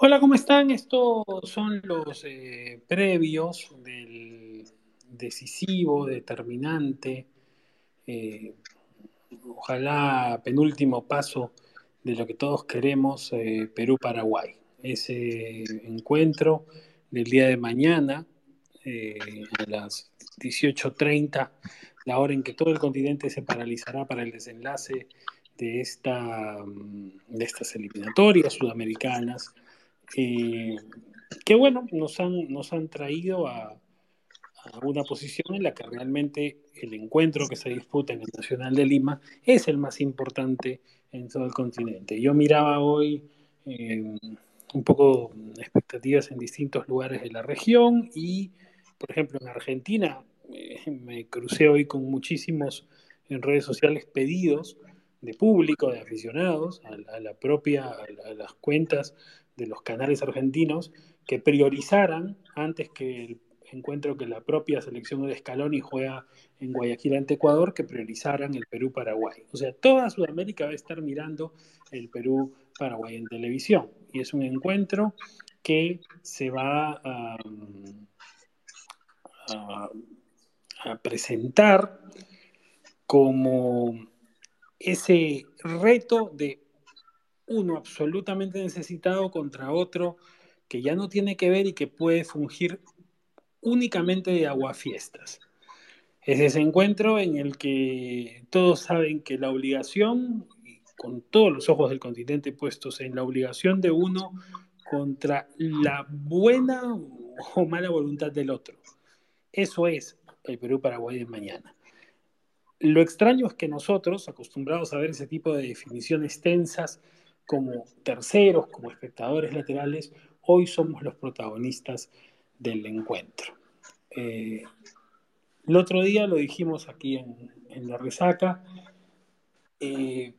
Hola, ¿cómo están? Estos son los eh, previos del decisivo, determinante, eh, ojalá penúltimo paso de lo que todos queremos, eh, Perú-Paraguay. Ese encuentro del día de mañana, a las 18.30, la hora en que todo el continente se paralizará para el desenlace de, esta, de estas eliminatorias sudamericanas eh, que bueno, nos han, nos han traído a, una posición en la que realmente el encuentro que se disputa en el Nacional de Lima es el más importante en todo el continente. Yo miraba hoy eh, un poco expectativas en distintos lugares de la región y, por ejemplo, en Argentina eh, me crucé hoy con muchísimos en redes sociales pedidos de público, de aficionados, a, a la propia, a, a las cuentas de los canales argentinos que priorizaran antes que el encuentro que la propia selección de Scaloni juega en Guayaquil ante Ecuador, que priorizaran el Perú-Paraguay. O sea, toda Sudamérica va a estar mirando el Perú-Paraguay en televisión. Y es un encuentro que se va a, a, a presentar como ese reto de uno absolutamente necesitado contra otro que ya no tiene que ver y que puede fungir únicamente de aguafiestas. Es ese encuentro en el que todos saben que la obligación, con todos los ojos del continente puestos en la obligación de uno contra la buena o mala voluntad del otro. Eso es el Perú-Paraguay de mañana. Lo extraño es que nosotros, acostumbrados a ver ese tipo de definiciones tensas, como terceros, como espectadores laterales, hoy somos los protagonistas del encuentro. Eh, el otro día lo dijimos aquí en, la resaca, eh,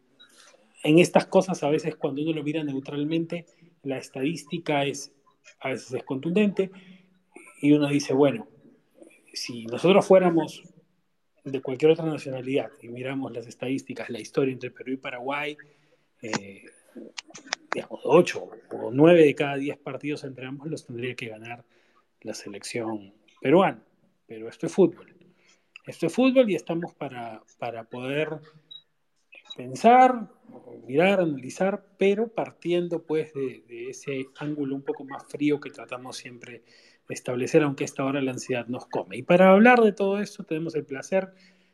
en estas cosas a veces cuando uno lo mira neutralmente, la estadística es a veces es contundente y uno dice, bueno, si nosotros fuéramos de cualquier otra nacionalidad y miramos las estadísticas, la historia entre Perú y Paraguay, eh, digamos, 8 o 9 de cada 10 partidos entre ambos los tendría que ganar la selección peruana. Pero esto es fútbol. Esto es fútbol y estamos para, para poder pensar, mirar, analizar, pero partiendo pues de, ese ángulo un poco más frío que tratamos siempre de establecer, aunque esta hora la ansiedad nos come. Y para hablar de todo esto tenemos el placer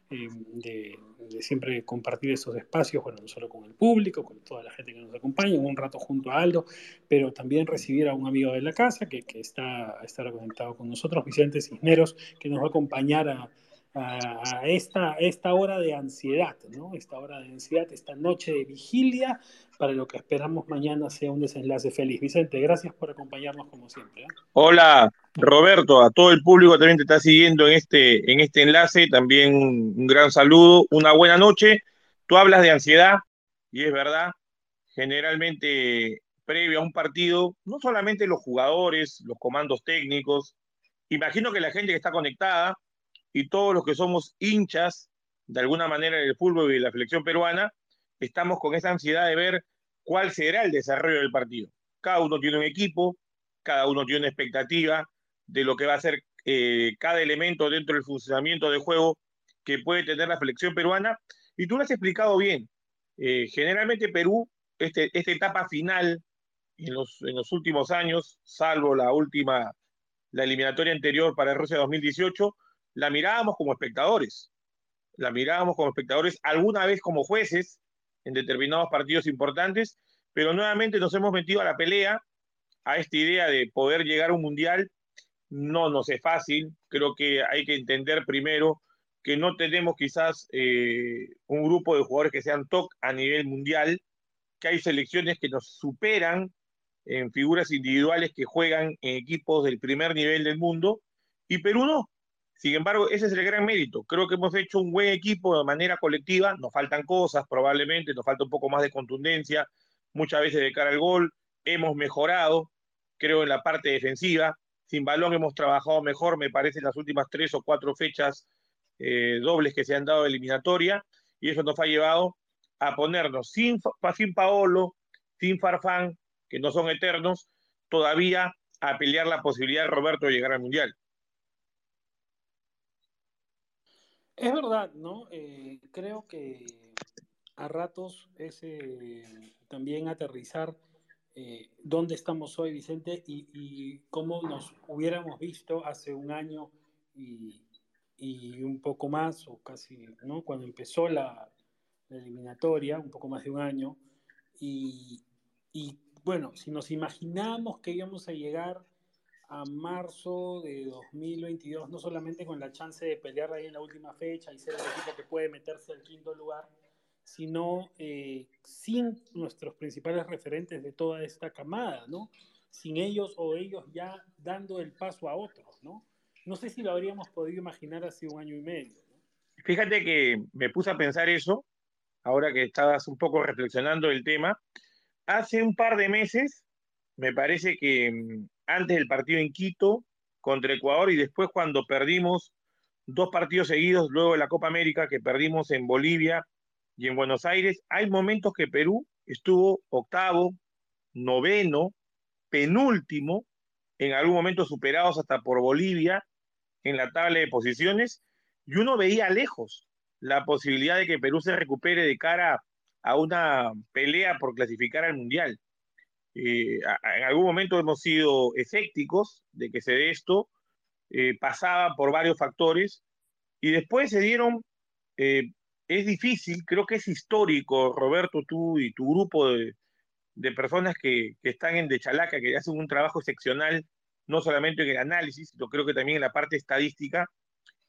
eh, de, siempre compartir esos espacios, bueno, no solo con el público, con toda la gente que nos acompaña, un rato junto a Aldo, pero también recibir a un amigo de la casa que, que está, estará conectado con nosotros, Vicente Cisneros, que nos va a acompañar a, a, esta, esta hora de ansiedad, ¿no? Esta hora de ansiedad, esta noche de vigilia, para lo que esperamos mañana sea un desenlace feliz. Vicente, gracias por acompañarnos como siempre. ¿eh? Hola, Roberto, a todo el público también te está siguiendo en este, en este enlace, también un gran saludo, una buena noche. Tú hablas de ansiedad, y es verdad, generalmente previo a un partido, no solamente los jugadores, los comandos técnicos, imagino que la gente que está conectada y todos los que somos hinchas de alguna manera del fútbol y de la selección peruana, estamos con esa ansiedad de ver cuál será el desarrollo del partido. Cada uno tiene un equipo, cada uno tiene una expectativa de lo que va a ser eh, cada elemento dentro del funcionamiento de juego que puede tener la selección peruana. Y tú lo has explicado bien. Eh, generalmente Perú, este, esta etapa final en los, en los últimos años, salvo la última, la eliminatoria anterior para Rusia 2018, la mirábamos como espectadores. La mirábamos como espectadores, alguna vez como jueces, en determinados partidos importantes, pero nuevamente nos hemos metido a la pelea, a esta idea de poder llegar a un mundial. No nos es fácil, creo que hay que entender primero que no tenemos quizás eh, un grupo de jugadores que sean top a nivel mundial, que hay selecciones que nos superan en figuras individuales que juegan en equipos del primer nivel del mundo, y Perú no. Sin embargo, ese es el gran mérito. Creo que hemos hecho un buen equipo de manera colectiva. Nos faltan cosas, probablemente, nos falta un poco más de contundencia, muchas veces de cara al gol. Hemos mejorado, creo, en la parte defensiva. Sin balón hemos trabajado mejor, me parece, en las últimas tres o cuatro fechas eh, dobles que se han dado de eliminatoria. Y eso nos ha llevado a ponernos sin, sin Paolo, sin Farfán, que no son eternos, todavía a pelear la posibilidad de Roberto de llegar al Mundial. Es verdad, ¿no? Eh, creo que a ratos es eh, también aterrizar eh, dónde estamos hoy, Vicente, y, cómo nos hubiéramos visto hace un año y, un poco más, o casi, ¿no? Cuando empezó la, eliminatoria, un poco más de un año, y, y bueno, si nos imaginamos que íbamos a llegar a marzo de 2022, no solamente con la chance de pelear ahí en la última fecha y ser el equipo que puede meterse al quinto lugar, sino eh, sin nuestros principales referentes de toda esta camada, ¿no? Sin ellos o ellos ya dando el paso a otros, ¿no? No sé si lo habríamos podido imaginar hace un año y medio. Fíjate que me puse a pensar eso, ahora que estabas un poco reflexionando el tema. Hace un par de meses, me parece que mm, antes del partido en Quito contra Ecuador y después cuando perdimos dos partidos seguidos luego de la Copa América que perdimos en Bolivia y en Buenos Aires, hay momentos que Perú estuvo octavo, noveno, penúltimo, en algún momento superados hasta por Bolivia en la tabla de posiciones, y uno veía lejos la posibilidad de que Perú se recupere de cara a una pelea por clasificar al Mundial. Eh, en algún momento hemos sido escépticos de que se dé esto, eh, pasaba por varios factores y después se dieron, eh, es difícil, creo que es histórico, Roberto, tú y tu grupo de, personas que, que, están en De Chalaca, que hacen un trabajo excepcional, no solamente en el análisis, sino creo que también en la parte estadística.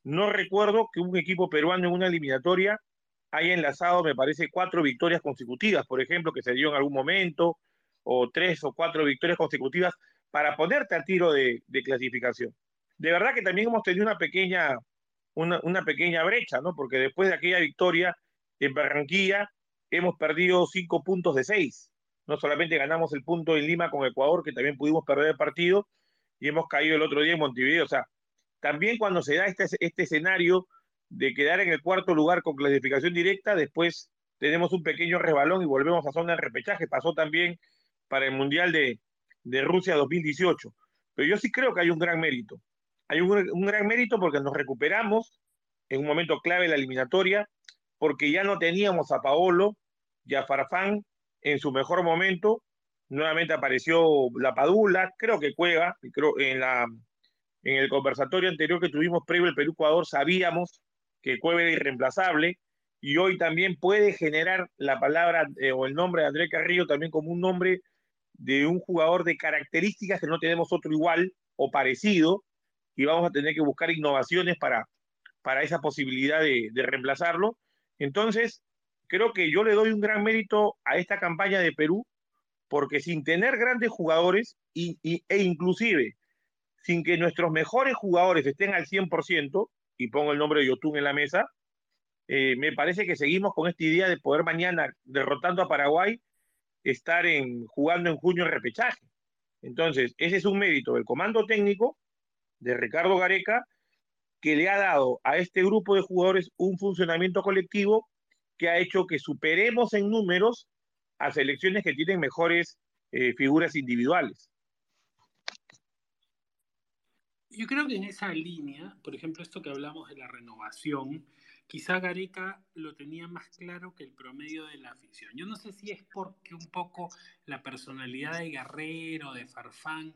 No recuerdo que un equipo peruano en una eliminatoria haya enlazado, me parece, cuatro victorias consecutivas, por ejemplo, que se dio en algún momento, o tres o cuatro victorias consecutivas para ponerte a tiro de, clasificación. De verdad que también hemos tenido una pequeña, una, pequeña brecha, ¿no? Porque después de aquella victoria en Barranquilla hemos perdido cinco puntos de seis. No solamente ganamos el punto en Lima con Ecuador, que también pudimos perder el partido, y hemos caído el otro día en Montevideo. O sea, también cuando se da este, este escenario de quedar en el cuarto lugar con clasificación directa, después tenemos un pequeño rebalón y volvemos a zona de repechaje. Pasó también para el Mundial de, Rusia 2018. Pero yo sí creo que hay un gran mérito. Hay un, gran mérito porque nos recuperamos en un momento clave de la eliminatoria, porque ya no teníamos a Paolo y a Farfán en su mejor momento. Nuevamente apareció la Padula, creo que Cueva, creo en la en el conversatorio anterior que tuvimos previo el Perú-Ecuador sabíamos que Cueva era irreemplazable y hoy también puede generar la palabra eh, o el nombre de André Carrillo también como un nombre de un jugador de características que no tenemos otro igual o parecido y vamos a tener que buscar innovaciones para, para esa posibilidad de, reemplazarlo. Entonces, creo que yo le doy un gran mérito a esta campaña de Perú porque sin tener grandes jugadores y, e inclusive sin que nuestros mejores jugadores estén al 100%, y pongo el nombre de Yotun en la mesa, eh, me parece que seguimos con esta idea de poder mañana, derrotando a Paraguay, estar en, jugando en junio en repechaje. Entonces, ese es un mérito del comando técnico de Ricardo Gareca, que le ha dado a este grupo de jugadores un funcionamiento colectivo que ha hecho que superemos en números a selecciones que tienen mejores eh, figuras individuales. Yo creo que en esa línea, por ejemplo, esto que hablamos de la renovación, quizá Gareca lo tenía más claro que el promedio de la afición. Yo no sé si es porque un poco la personalidad de Guerrero, de Farfán,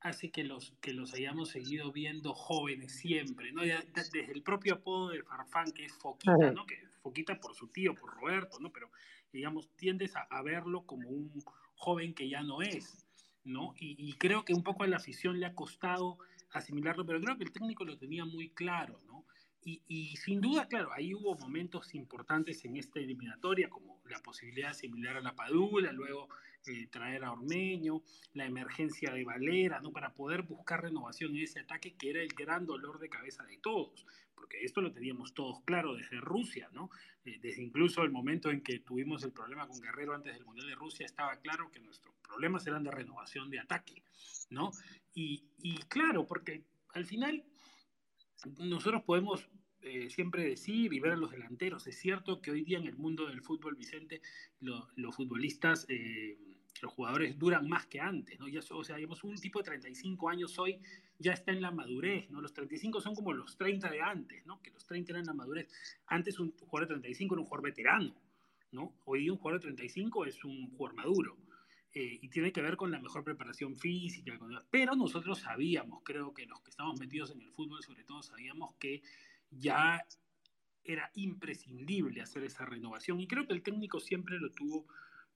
hace que los, que los hayamos seguido viendo jóvenes siempre, ¿no? desde el propio apodo de Farfán, que es Foquita, ¿no? Que Foquita por su tío, por Roberto, ¿no? Pero, digamos, tiendes a, verlo como un joven que ya no es, ¿no? y, creo que un poco a la afición le ha costado asimilarlo, pero creo que el técnico lo tenía muy claro, ¿no? Y, sin duda, claro, ahí hubo momentos importantes en esta eliminatoria, como la posibilidad de asimilar a la Padula, luego eh, traer a Ormeño, la emergencia de Valera, ¿no? Para poder buscar renovación en ese ataque que era el gran dolor de cabeza de todos, porque esto lo teníamos todos claro desde Rusia, ¿no? Eh, desde incluso el momento en que tuvimos el problema con Guerrero antes del Mundial de Rusia, estaba claro que nuestros problemas eran de renovación de ataque, ¿no? Y, y claro, porque al final nosotros podemos eh, siempre decir y ver a los delanteros. Es cierto que hoy día en el mundo del fútbol, Vicente, los futbolistas eh, los jugadores duran más que antes, ¿no? Ya, o sea, digamos, un tipo de 35 años hoy ya está en la madurez, ¿no? Los 35 son como los 30 de antes, ¿no? Que los 30 eran la madurez. Antes un jugador de 35 era un jugador veterano, ¿no? Hoy un jugador de 35 es un jugador maduro. Eh, y tiene que ver con la mejor preparación física. Pero nosotros sabíamos, creo que los que estamos metidos en el fútbol sobre todo, sabíamos que ya era imprescindible hacer esa renovación. Y creo que el técnico siempre lo tuvo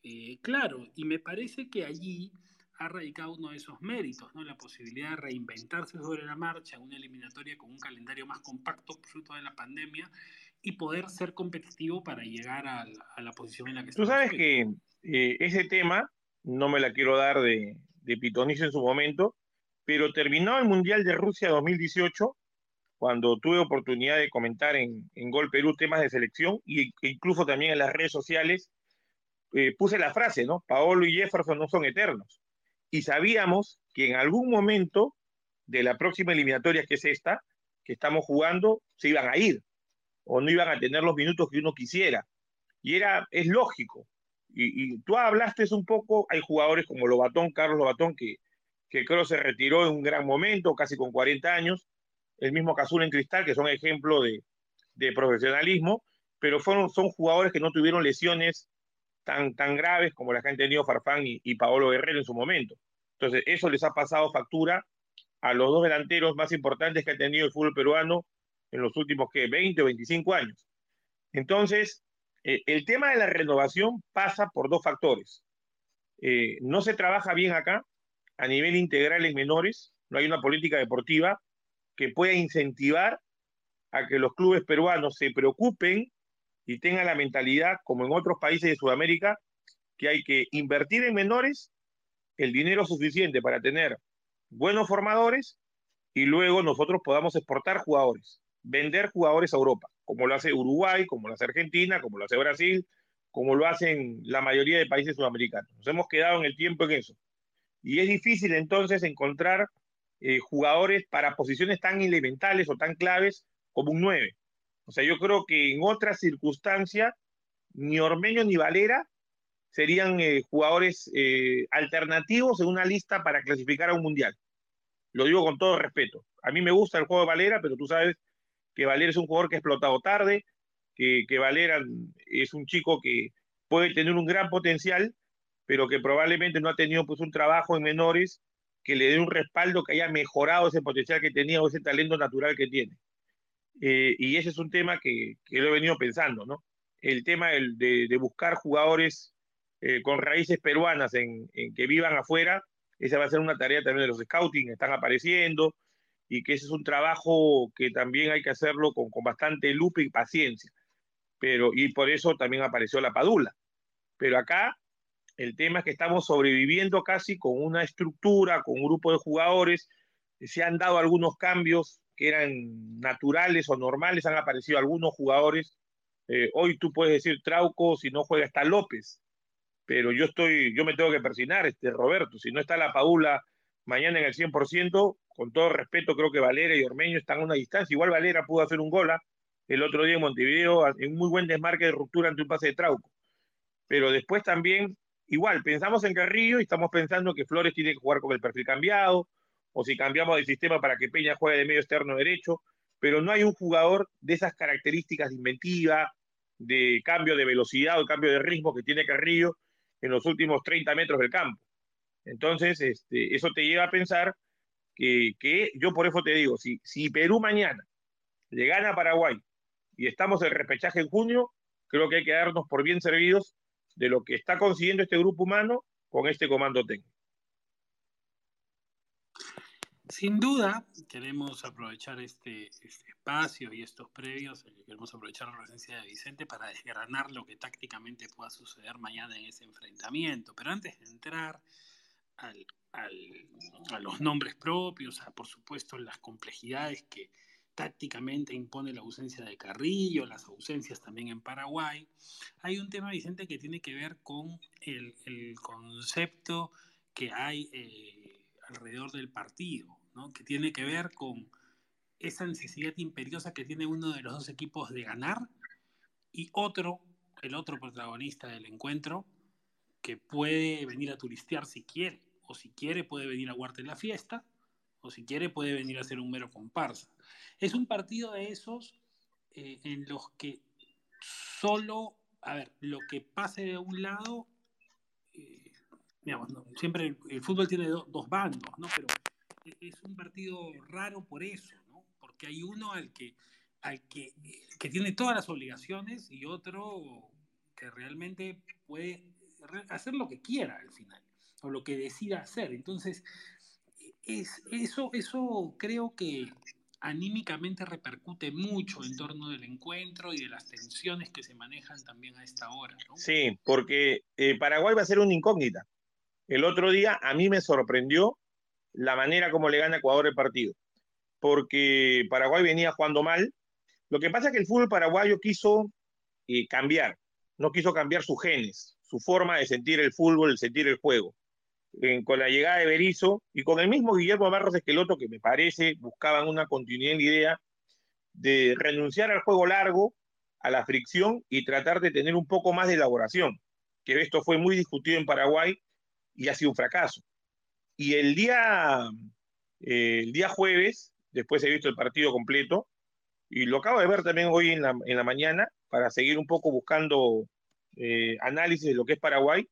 eh, claro, y me parece que allí ha radicado uno de esos méritos, ¿no? La posibilidad de reinventarse sobre la marcha, una eliminatoria con un calendario más compacto, fruto de la pandemia, y poder ser competitivo para llegar a la, posición en la que Tú sabes que eh, ese tema, no me la quiero dar de, de pitonizo en su momento, pero terminó el Mundial de Rusia 2018, cuando tuve oportunidad de comentar en, en Gol Perú temas de selección, e incluso también en las redes sociales, eh, puse la frase, ¿no? Paolo y Jefferson no son eternos. Y sabíamos que en algún momento de la próxima eliminatoria, que es esta, que estamos jugando, se iban a ir o no iban a tener los minutos que uno quisiera. Y era, es lógico. Y, tú hablaste un poco, hay jugadores como Lobatón, Carlos Lobatón, que, que creo se retiró en un gran momento, casi con 40 años, el mismo Cazul en Cristal, que son ejemplo de, profesionalismo, pero fueron, son jugadores que no tuvieron lesiones tan, tan graves como las que han tenido Farfán y, Paolo Guerrero en su momento. Entonces, eso les ha pasado factura a los dos delanteros más importantes que ha tenido el fútbol peruano en los últimos, ¿qué? 20 o 25 años. Entonces, eh, el tema de la renovación pasa por dos factores. Eh, no se trabaja bien acá a nivel integral en menores, no hay una política deportiva que pueda incentivar a que los clubes peruanos se preocupen y tenga la mentalidad, como en otros países de Sudamérica, que hay que invertir en menores el dinero suficiente para tener buenos formadores y luego nosotros podamos exportar jugadores, vender jugadores a Europa, como lo hace Uruguay, como lo hace Argentina, como lo hace Brasil, como lo hacen la mayoría de países sudamericanos. Nos hemos quedado en el tiempo en eso. Y es difícil entonces encontrar eh, jugadores para posiciones tan elementales o tan claves como un 9. O sea, yo creo que en otras circunstancias, ni Ormeño ni Valera serían eh, jugadores eh, alternativos en una lista para clasificar a un mundial. Lo digo con todo respeto. A mí me gusta el juego de Valera, pero tú sabes que Valera es un jugador que ha explotado tarde, que, que Valera es un chico que puede tener un gran potencial, pero que probablemente no ha tenido pues un trabajo en menores que le dé un respaldo que haya mejorado ese potencial que tenía o ese talento natural que tiene. Eh, y ese es un tema que, que, lo he venido pensando, ¿no? El tema de, de buscar jugadores eh, con raíces peruanas en, en, que vivan afuera, esa va a ser una tarea también de los scouting, están apareciendo, y que ese es un trabajo que también hay que hacerlo con, con bastante lupa y paciencia. Pero, y por eso también apareció la Padula. Pero acá el tema es que estamos sobreviviendo casi con una estructura, con un grupo de jugadores, se han dado algunos cambios que eran naturales o normales, han aparecido algunos jugadores. Eh, hoy tú puedes decir Trauco, si no juega está López, pero yo estoy, yo me tengo que persinar, este Roberto, si no está la Paula mañana en el 100%, con todo respeto, creo que Valera y Ormeño están a una distancia. Igual Valera pudo hacer un gol ¿ah? el otro día en Montevideo, en muy buen desmarque de ruptura ante un pase de Trauco. Pero después también, igual, pensamos en Carrillo y estamos pensando que Flores tiene que jugar con el perfil cambiado, o si cambiamos de sistema para que Peña juegue de medio externo derecho, pero no hay un jugador de esas características de inventiva, de cambio de velocidad o cambio de ritmo que tiene Carrillo en los últimos 30 metros del campo. Entonces, este, eso te lleva a pensar que, yo por eso te digo, si, si Perú mañana le gana a Paraguay y estamos en repechaje en junio, creo que hay que darnos por bien servidos de lo que está consiguiendo este grupo humano con este comando técnico. Sin duda, queremos aprovechar este, este, espacio y estos previos, eh, queremos aprovechar la presencia de Vicente para desgranar lo que tácticamente pueda suceder mañana en ese enfrentamiento. Pero antes de entrar a los nombres propios, a por supuesto las complejidades que tácticamente impone la ausencia de Carrillo, las ausencias también en Paraguay, hay un tema, Vicente, que tiene que ver con el, concepto que hay. Eh, alrededor del partido, que tiene que ver con esa necesidad imperiosa que tiene uno de los dos equipos de ganar y otro, el otro protagonista del encuentro, que puede venir a turistear si quiere, o si quiere puede venir a guardar la fiesta, o si quiere puede venir a hacer un mero comparsa. Es un partido de esos eh, en los que solo, a ver, lo que pase de un lado, eh, siempre el, fútbol tiene dos bandos, ¿no? Pero es un partido raro por eso. Porque hay uno al que, al que, que tiene todas las obligaciones y otro que realmente puede hacer lo que quiera al final, o lo que decida hacer. Entonces, es, eso, eso creo que anímicamente repercute mucho en torno del encuentro y de las tensiones que se manejan también a esta hora. Sí, porque eh, Paraguay va a ser una incógnita. El otro día a mí me sorprendió la manera como le gana Ecuador el partido, porque Paraguay venía jugando mal. Lo que pasa es que el fútbol paraguayo quiso eh, cambiar, no quiso cambiar sus genes, su forma de sentir el fútbol, de sentir el juego. Con la llegada de Berizzo y con el mismo Guillermo Barros Esqueloto, que me parece buscaban una continuidad en la idea de renunciar al juego largo, a la fricción y tratar de tener un poco más de elaboración, que esto fue muy discutido en Paraguay y ha sido un fracaso. Y el día, eh, el día jueves, después he visto el partido completo, y lo acabo de ver también hoy en la, en la mañana, para seguir un poco buscando eh, análisis de lo que es Paraguay,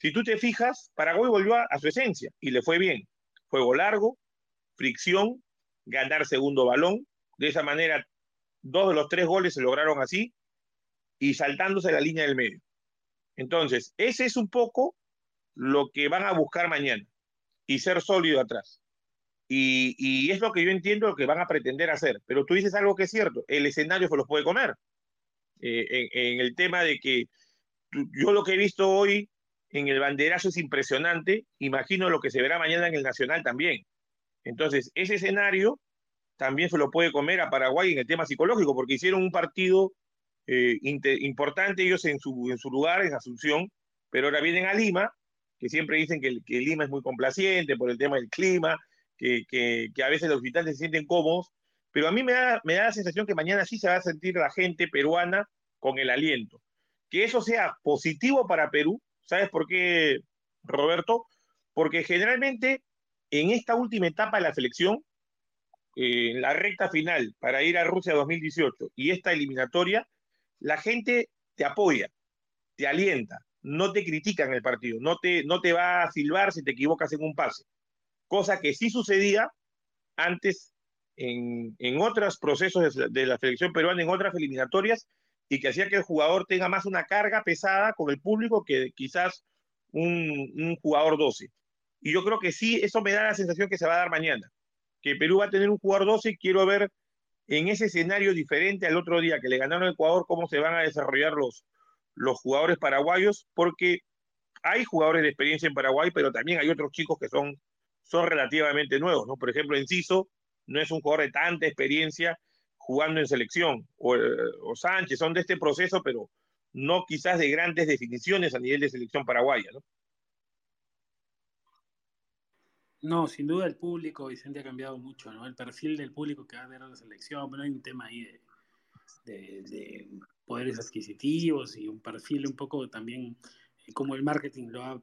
si tú te fijas, Paraguay volvió a, su esencia y le fue bien. Juego largo, fricción, ganar segundo balón. De esa manera, dos de los tres goles se lograron así y saltándose la línea del medio. Entonces, ese es un poco lo que van a buscar mañana y ser sólido atrás. Y, es lo que yo entiendo lo que van a pretender hacer. Pero tú dices algo que es cierto, el escenario se los puede comer. Eh, en, el tema de que yo lo que he visto hoy en el banderazo es impresionante, imagino lo que se verá mañana en el Nacional también. Entonces, ese escenario también se lo puede comer a Paraguay en el tema psicológico, porque hicieron un partido eh, importante ellos en su, lugar, en Asunción, pero ahora vienen a Lima, que siempre dicen que, Lima es muy complaciente por el tema del clima, que, que, que, a veces los visitantes se sienten cómodos, pero a mí me da, me da la sensación que mañana sí se va a sentir la gente peruana con el aliento que eso sea positivo para Perú. ¿Sabes por qué, Roberto? Porque generalmente en esta última etapa de la selección, eh, en la recta final para ir a Rusia 2018 y esta eliminatoria, la gente te apoya, te alienta, no te critica en el partido, no te, no te va a silbar si te equivocas en un pase. Cosa que sí sucedía antes en, en otros procesos de, de la selección peruana, en otras eliminatorias, y que hacía que el jugador tenga más una carga pesada con el público que quizás un, jugador 12. Y yo creo que sí, eso me da la sensación que se va a dar mañana, que Perú va a tener un jugador 12 y quiero ver en ese escenario diferente al otro día que le ganaron a Ecuador, cómo se van a desarrollar los, los jugadores paraguayos, porque hay jugadores de experiencia en Paraguay, pero también hay otros chicos que son, son relativamente nuevos, ¿no? Por ejemplo, Enciso no es un jugador de tanta experiencia jugando en selección, o, o, Sánchez, son de este proceso, pero no quizás de grandes definiciones a nivel de selección paraguaya, ¿no? No, sin duda el público, Vicente, ha cambiado mucho, ¿no? El perfil del público que va a ver a la selección, pero hay un tema ahí de, de, de poderes adquisitivos y un perfil un poco también como el marketing lo ha,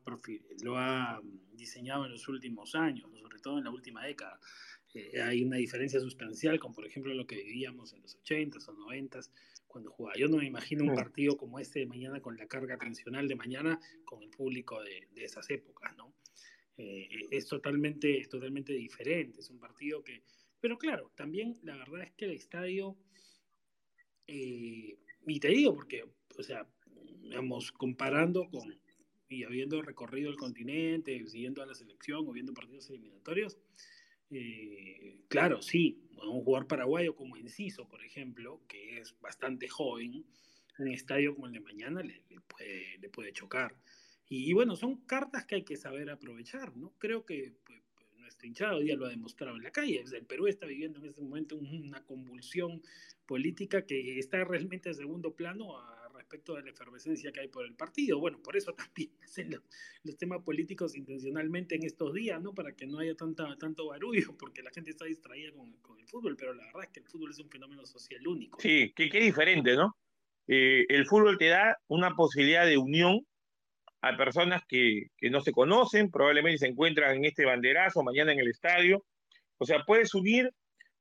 lo ha diseñado en los últimos años, sobre todo en la última década. Eh, hay una diferencia sustancial con, por ejemplo, lo que vivíamos en los 80s o 90s cuando jugaba. Yo no me imagino un partido como este de mañana con la carga tensional de mañana con el público de, de esas épocas, ¿no? Eh, es totalmente, totalmente diferente, es un partido que... Pero claro, también la verdad es que el estadio, eh, y te digo porque, o sea, digamos, comparando con, y habiendo recorrido el continente, siguiendo a la selección o viendo partidos eliminatorios, eh, claro, sí, un jugador paraguayo como Enciso, por ejemplo, que es bastante joven, un estadio como el de mañana le, puede, le puede, chocar. Y, bueno, son cartas que hay que saber aprovechar, ¿no? Creo que pues, nuestra hinchada hoy día lo ha demostrado en la calle. El Perú está viviendo en este momento una convulsión política que está realmente en segundo plano respecto de la efervescencia que hay por el partido. Bueno, por eso también hacen los, los, temas políticos intencionalmente en estos días, ¿no? Para que no haya tanta, tanto barullo, porque la gente está distraída con, con, el fútbol, pero la verdad es que el fútbol es un fenómeno social único. Sí, que diferente, ¿no? Eh, el fútbol te da una posibilidad de unión a personas que, que no se conocen, probablemente se encuentran en este banderazo, mañana en el estadio. O sea, puedes unir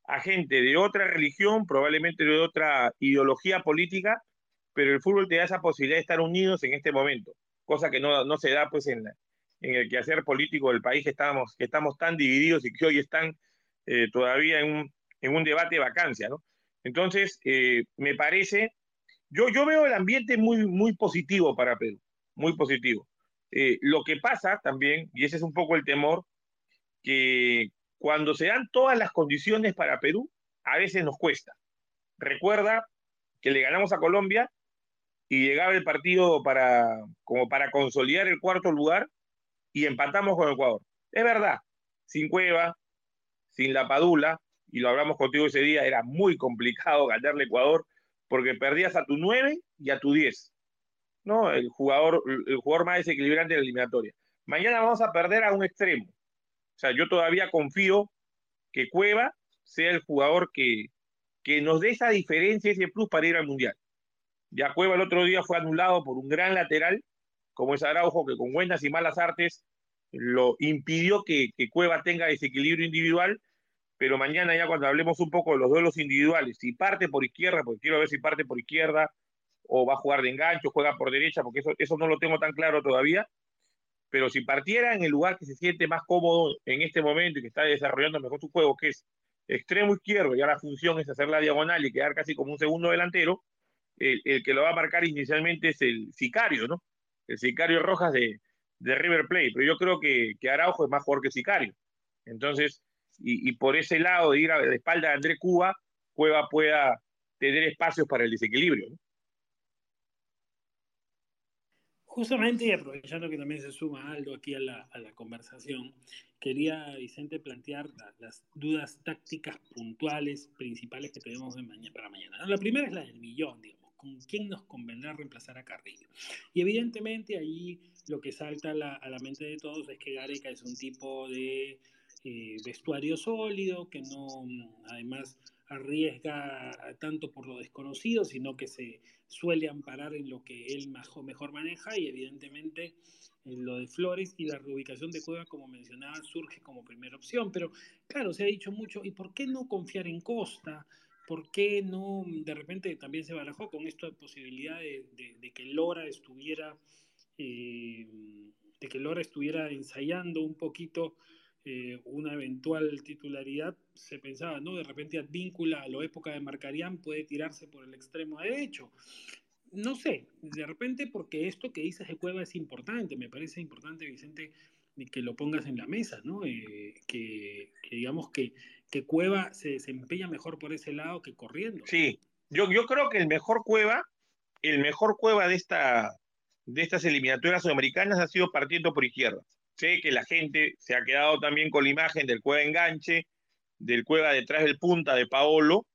a gente de otra religión, probablemente de otra ideología política, pero el fútbol te da esa posibilidad de estar unidos en este momento, cosa que no, no se da pues en, en el quehacer político del país que estamos, que estamos tan divididos y que hoy están eh, todavía en un, en un, debate de vacancia, ¿no? Entonces, eh, me parece, yo, yo veo el ambiente muy, muy positivo para Perú, muy positivo. Eh, lo que pasa también, y ese es un poco el temor, que cuando se dan todas las condiciones para Perú, a veces nos cuesta. Recuerda que le ganamos a Colombia y llegaba el partido para, como para consolidar el cuarto lugar y empatamos con Ecuador. Es verdad, sin Cueva, sin la Padula, y lo hablamos contigo ese día, era muy complicado ganarle Ecuador porque perdías a tu 9 y a tu 10. ¿no? El jugador, el jugador más desequilibrante de la eliminatoria. Mañana vamos a perder a un extremo. O sea, yo todavía confío que Cueva sea el jugador que, que nos dé esa diferencia, ese plus para ir al Mundial. Ya Cueva el otro día fue anulado por un gran lateral, como es Araujo, que con buenas y malas artes lo impidió que, que Cueva tenga desequilibrio individual, pero mañana ya cuando hablemos un poco de los duelos individuales, si parte por izquierda, porque quiero ver si parte por izquierda, o va a jugar de engancho, juega por derecha, porque eso, eso no lo tengo tan claro todavía, pero si partiera en el lugar que se siente más cómodo en este momento y que está desarrollando mejor su juego, que es extremo izquierdo, ya la función es hacer la diagonal y quedar casi como un segundo delantero, el, que lo va a marcar inicialmente es el Sicario, ¿no? El Sicario Rojas de, de River Plate, pero yo creo que, Araujo es más jugador que Sicario. Entonces, y, por ese lado de ir a espalda de André Cuba, Cueva pueda tener espacios para el desequilibrio. Justamente, y aprovechando que también se suma Aldo aquí a la, conversación, quería, Vicente, plantear la, las dudas tácticas puntuales principales que tenemos mañana, para mañana. La primera es la del millón, digamos, ¿con quién nos convendrá reemplazar a Carrillo? Y evidentemente ahí lo que salta a la, mente de todos es que Gareca es un tipo de eh, vestuario sólido, que no, además arriesga tanto por lo desconocido, sino que se suele amparar en lo que él mejor maneja y evidentemente en lo de Flores y la reubicación de Cueva, como mencionaba, surge como primera opción. Pero claro, se ha dicho mucho, ¿y por qué no confiar en Costa? ¿Por qué no, de repente también se barajó con esta posibilidad de, de, de que Lora estuviera, eh, de que Lora estuviera ensayando un poquito eh, una eventual titularidad, se pensaba, ¿no? De repente Advíncula a la época de Marcarián puede tirarse por el extremo derecho. No sé, de repente porque esto que dices de Cueva es importante, me parece importante, Vicente, que lo pongas en la mesa, ¿no? Eh, que, que, digamos que, que Cueva se desempeña mejor por ese lado que corriendo. Sí, yo, yo creo que el mejor Cueva, el mejor Cueva de, esta, de estas eliminatorias sudamericanas ha sido partiendo por izquierda sé que la gente se ha quedado también con la imagen del Cueva enganche, del Cueva detrás del punta de Paolo,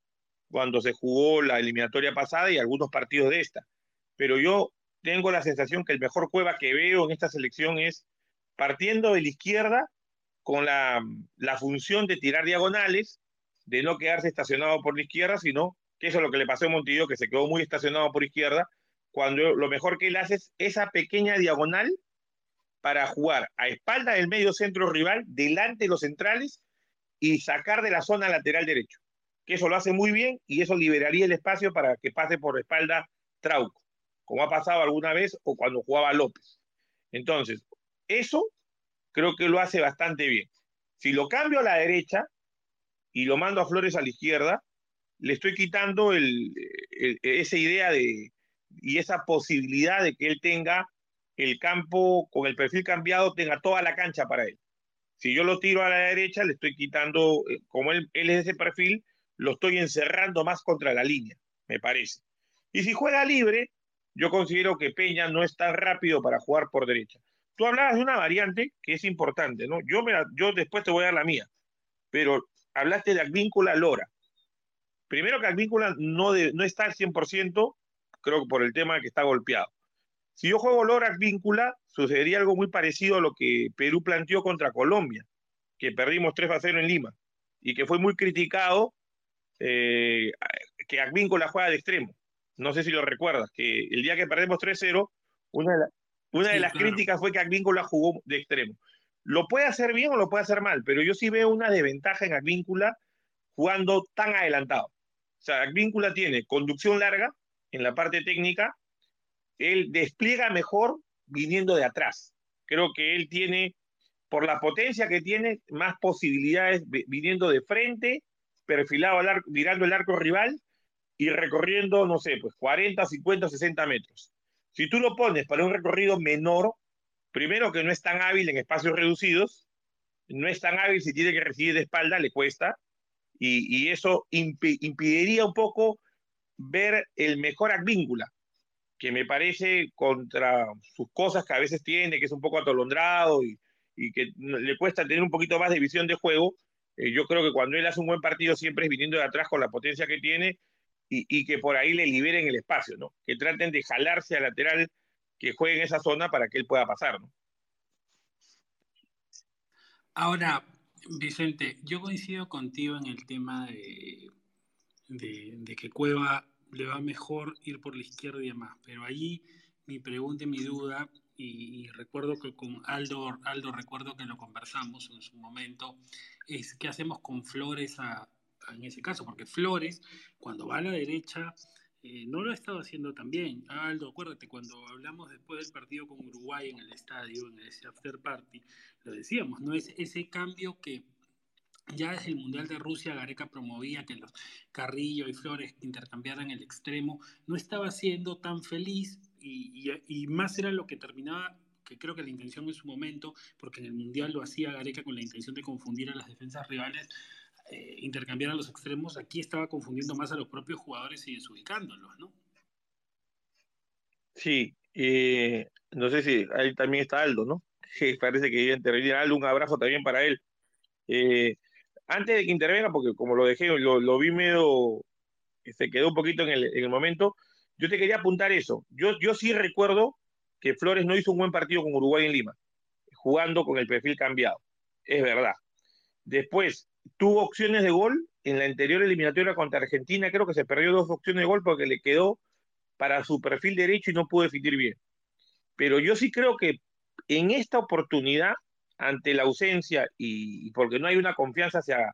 cuando se jugó la eliminatoria pasada y algunos partidos de esta. Pero yo tengo la sensación que el mejor Cueva que veo en esta selección es partiendo de la izquierda con la, función de tirar diagonales, de no quedarse estacionado por la izquierda, sino que eso es lo que le pasó a Montillo, que se quedó muy estacionado por izquierda, cuando lo mejor que él hace es esa pequeña diagonal para jugar a espalda del medio centro rival, delante de los centrales y sacar de la zona lateral derecho. Que eso lo hace muy bien y eso liberaría el espacio para que pase por espalda Trauco, como ha pasado alguna vez o cuando jugaba López. Entonces, eso creo que lo hace bastante bien. Si lo cambio a la derecha y lo mando a Flores a la izquierda, le estoy quitando esa idea de y esa posibilidad de que él tenga el campo con el perfil cambiado tenga toda la cancha para él. Si yo lo tiro a la derecha, le estoy quitando, eh, como él, él es ese perfil, lo estoy encerrando más contra la línea, me parece. Y si juega libre, yo considero que Peña no es tan rápido para jugar por derecha. Tú hablabas de una variante que es importante, ¿no? Yo, me yo después te voy a dar la mía, pero hablaste de Advíncula Lora. Primero que Advíncula no, de, no está al 100%, creo que por el tema que está golpeado. Si yo juego Lorac víncula, sucedería algo muy parecido a lo que Perú planteó contra Colombia, que perdimos 3 a 0 en Lima, y que fue muy criticado eh, que Advíncula juega de extremo. No sé si lo recuerdas, que el día que perdemos 3-0, una, de Una de las críticas fue que Advíncula jugó de extremo. Lo puede hacer bien o lo puede hacer mal, pero yo sí veo una desventaja en Advíncula jugando tan adelantado. O sea, Advíncula tiene conducción larga en la parte técnica, él despliega mejor viniendo de atrás. Creo que él tiene, por la potencia que tiene, más posibilidades viniendo de frente, perfilado al arco, mirando el arco rival y recorriendo, no sé, pues 40, 50, 60 metros. Si tú lo pones para un recorrido menor, primero que no es tan hábil en espacios reducidos, no es tan hábil si tiene que recibir de espalda, le cuesta, y, eso impediría un poco ver el mejor Advíncula, que me parece contra sus cosas que a veces tiene, que es un poco atolondrado y, que le cuesta tener un poquito más de visión de juego. Eh, yo creo que cuando él hace un buen partido siempre es viniendo de atrás con la potencia que tiene y, que por ahí le liberen el espacio, ¿no? Que traten de jalarse al lateral que juegue en esa zona para que él pueda pasar, ¿no? Ahora, Vicente, yo coincido contigo en el tema de, de, que Cueva le va mejor ir por la izquierda y demás, pero ahí mi pregunta y mi duda, y, recuerdo que con Aldo, Aldo recuerdo que lo conversamos en su momento, es qué hacemos con Flores a, en ese caso, porque Flores, cuando va a la derecha, eh, no lo ha estado haciendo tan bien. Aldo, acuérdate, cuando hablamos después del partido con Uruguay en el estadio, en ese after party, lo decíamos, ¿no? Es ese cambio que ya desde el Mundial de Rusia, Gareca promovía que los Carrillo y Flores intercambiaran el extremo, no estaba siendo tan feliz y, y más era lo que terminaba que creo que la intención en su momento, porque en el Mundial lo hacía Gareca con la intención de confundir a las defensas rivales, eh, intercambiar a los extremos, aquí estaba confundiendo más a los propios jugadores y desubicándolos, ¿no? Sí, eh, no sé si ahí también está Aldo, ¿no? Que parece que iba a intervenir Aldo, un abrazo también para él. Eh, antes de que intervenga, porque como lo dejé, lo, vi medio, se quedó un poquito en el, momento, yo te quería apuntar eso. Yo, yo sí recuerdo que Flores no hizo un buen partido con Uruguay en Lima, jugando con el perfil cambiado. Es verdad. Después, tuvo opciones de gol en la anterior eliminatoria contra Argentina, creo que se perdió dos opciones de gol porque le quedó para su perfil derecho y no pudo definir bien. Pero yo sí creo que en esta oportunidad, ante la ausencia y, porque no hay una confianza hacia,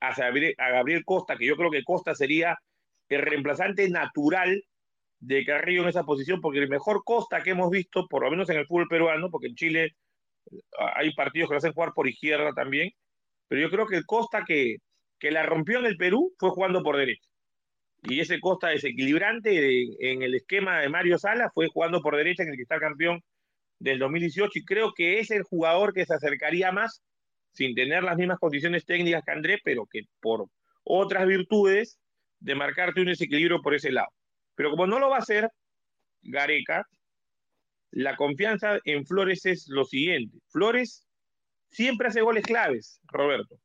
hacia Gabriel Costa, que yo creo que Costa sería el reemplazante natural de Carrillo en esa posición, porque el mejor Costa que hemos visto, por lo menos en el fútbol peruano, porque en Chile hay partidos que lo hacen jugar por izquierda también, pero yo creo que el Costa que, que la rompió en el Perú fue jugando por derecha. Y ese Costa desequilibrante en el esquema de Mario Sala fue jugando por derecha en el que está campeón del 2018 y creo que es el jugador que se acercaría más sin tener las mismas condiciones técnicas que André, pero que por otras virtudes de marcarte un desequilibrio por ese lado. Pero como no lo va a hacer Gareca, la confianza en Flores es lo siguiente. Flores siempre hace goles claves, Roberto.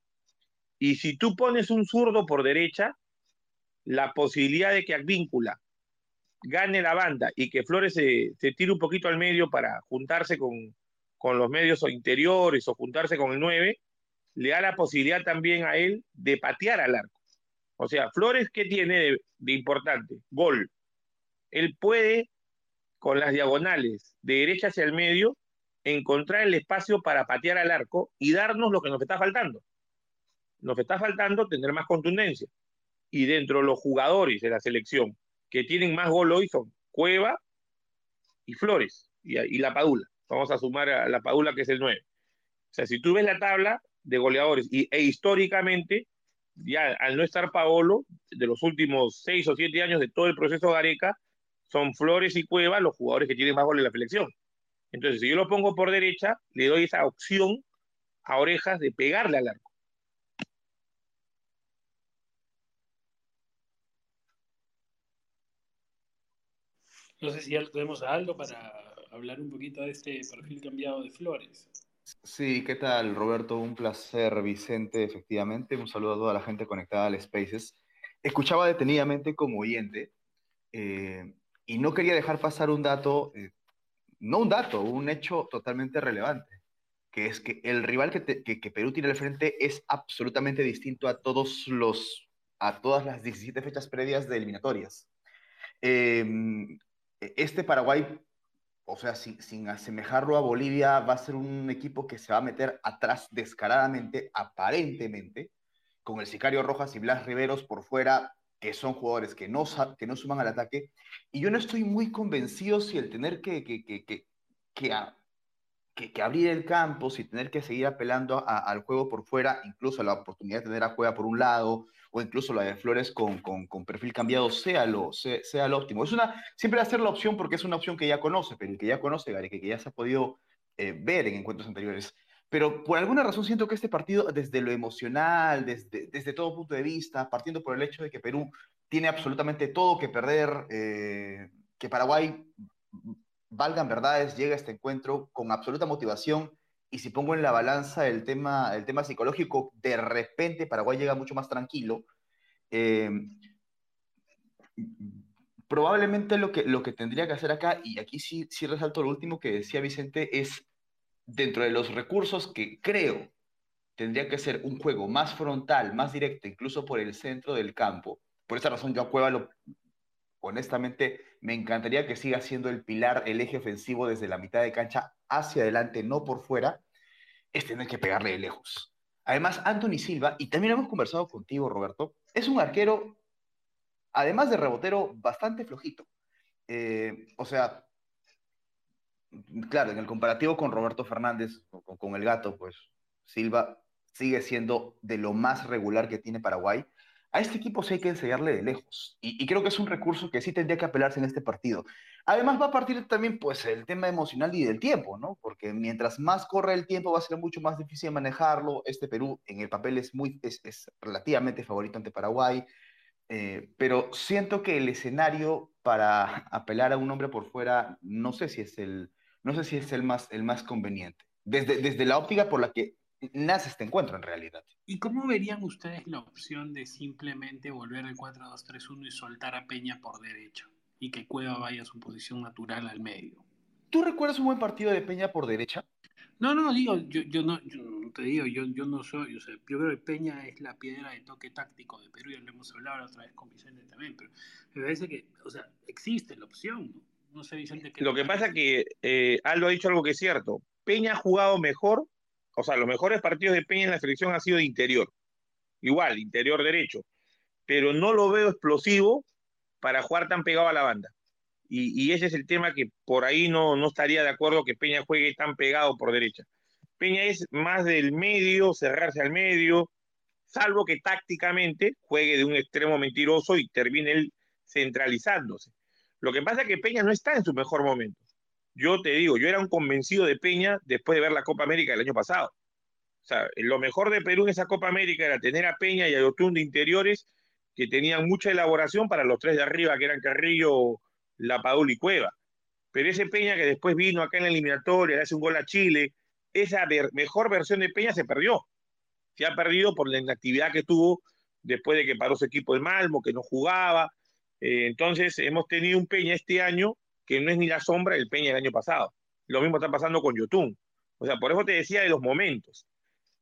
Y si tú pones un zurdo por derecha, la posibilidad de que Advíncula gane la banda y que Flores se, tire un poquito al medio para juntarse con, los medios interiores o juntarse con el 9, le da la posibilidad también a él de patear al arco. O sea, Flores, ¿qué tiene de importante? Gol. Él puede, con las diagonales de derecha hacia el medio, encontrar el espacio para patear al arco y darnos lo que nos está faltando. Nos está faltando tener más contundencia. Y dentro de los jugadores de la selección que tienen más gol hoy son Cueva y Flores y, la Padula. Vamos a sumar a la Padula que es el 9. O sea, si tú ves la tabla de goleadores y, e históricamente, ya al no estar Paolo, de los últimos seis o siete años de todo el proceso Gareca, son Flores y Cueva los jugadores que tienen más goles en la selección. Entonces, si yo lo pongo por derecha, le doy esa opción a orejas de pegarle al arco. No sé si ya tenemos a Aldo para hablar un poquito de este perfil cambiado de Flores. Sí, ¿qué tal, Roberto? Un placer, Vicente, efectivamente. Un saludo a toda la gente conectada al Spaces. Escuchaba detenidamente como oyente eh, y no quería dejar pasar un dato eh, no un dato, un hecho totalmente relevante, que es que el rival que, Perú tiene al frente es absolutamente distinto a todos los a todas las 17 fechas previas de eliminatorias. Em, este Paraguay o sea, sin, asemejarlo a Bolivia, va a ser un equipo que se va a meter atrás descaradamente, aparentemente, con el Sicario Rojas y Blas Riveros por fuera, que son jugadores que no, que no suman al ataque. Y yo no estoy muy convencido si el tener que, que, que, que, que, abrir el campo, si tener que seguir apelando al juego por fuera, incluso la oportunidad de tener a Juega por un lado, o incluso la de Flores con, con, con perfil cambiado, sea lo, sea, lo óptimo. Es una, siempre va a ser la opción porque es una opción que ya conoce, pero que ya conoce, Gary, que ya se ha podido eh, ver en encuentros anteriores. Pero por alguna razón siento que este partido, desde lo emocional, desde, desde todo punto de vista, partiendo por el hecho de que Perú tiene absolutamente todo que perder, eh, que Paraguay, valgan verdades, llega a este encuentro con absoluta motivación y si pongo en la balanza el tema, el tema psicológico, de repente Paraguay llega mucho más tranquilo. Eh, probablemente lo que, lo que tendría que hacer acá, y aquí sí, sí resalto lo último que decía Vicente, es dentro de los recursos que creo tendría que ser un juego más frontal, más directo, incluso por el centro del campo. Por esa razón yo a Cueva honestamente me encantaría que siga siendo el pilar, el eje ofensivo desde la mitad de cancha hacia adelante, no por fuera, es tener que pegarle de lejos. Además, Anthony Silva, y también hemos conversado contigo, Roberto, es un arquero, además de rebotero, bastante flojito. Eh, o sea, claro, en el comparativo con Roberto Fernández, con, con, el gato, pues Silva sigue siendo de lo más regular que tiene Paraguay, a este equipo sí hay que enseñarle de lejos. Y, creo que es un recurso que sí tendría que apelarse en este partido. Además va a partir también pues el tema emocional y del tiempo, ¿no? Porque mientras más corre el tiempo va a ser mucho más difícil manejarlo. Este Perú en el papel es, muy, es, relativamente favorito ante Paraguay. Eh, pero siento que el escenario para apelar a un hombre por fuera no sé si es el, no sé si es el, más, el más conveniente. Desde, desde la óptica por la que nace este encuentro en realidad. ¿Y cómo verían ustedes la opción de simplemente volver al 4-2-3-1 y soltar a Peña por derecho y que Cueva vaya a su posición natural al medio? ¿Tú recuerdas un buen partido de Peña por derecha? No, no, digo, yo, yo, no, yo te digo, yo, yo no soy, o sea, yo creo que Peña es la piedra de toque táctico de Perú, ya lo hemos hablado la otra vez con Vicente también, pero me parece que, o sea, existe la opción, ¿no? No sé, Vicente. ¿qué Lo que pasa es que eh, Aldo ha dicho algo que es cierto. Peña ha jugado mejor o sea, los mejores partidos de Peña en la selección han sido de interior. Igual, interior derecho. Pero no lo veo explosivo para jugar tan pegado a la banda. Y, ese es el tema que por ahí no, no estaría de acuerdo que Peña juegue tan pegado por derecha. Peña es más del medio, cerrarse al medio, salvo que tácticamente juegue de un extremo mentiroso y termine él centralizándose. Lo que pasa es que Peña no está en su mejor momento yo te digo, yo era un convencido de Peña después de ver la Copa América del año pasado. O sea, lo mejor de Perú en esa Copa América era tener a Peña y a Yotun de interiores que tenían mucha elaboración para los tres de arriba, que eran Carrillo, La Padula y Cueva. Pero ese Peña que después vino acá en la eliminatoria, le hace un gol a Chile, esa mejor versión de Peña se perdió. Se ha perdido por la inactividad que tuvo después de que paró su equipo de Malmo, que no jugaba. Eh, entonces, hemos tenido un Peña este año que no es ni la sombra del Peña del año pasado. Lo mismo está pasando con Yotun. O sea, por eso te decía de los momentos.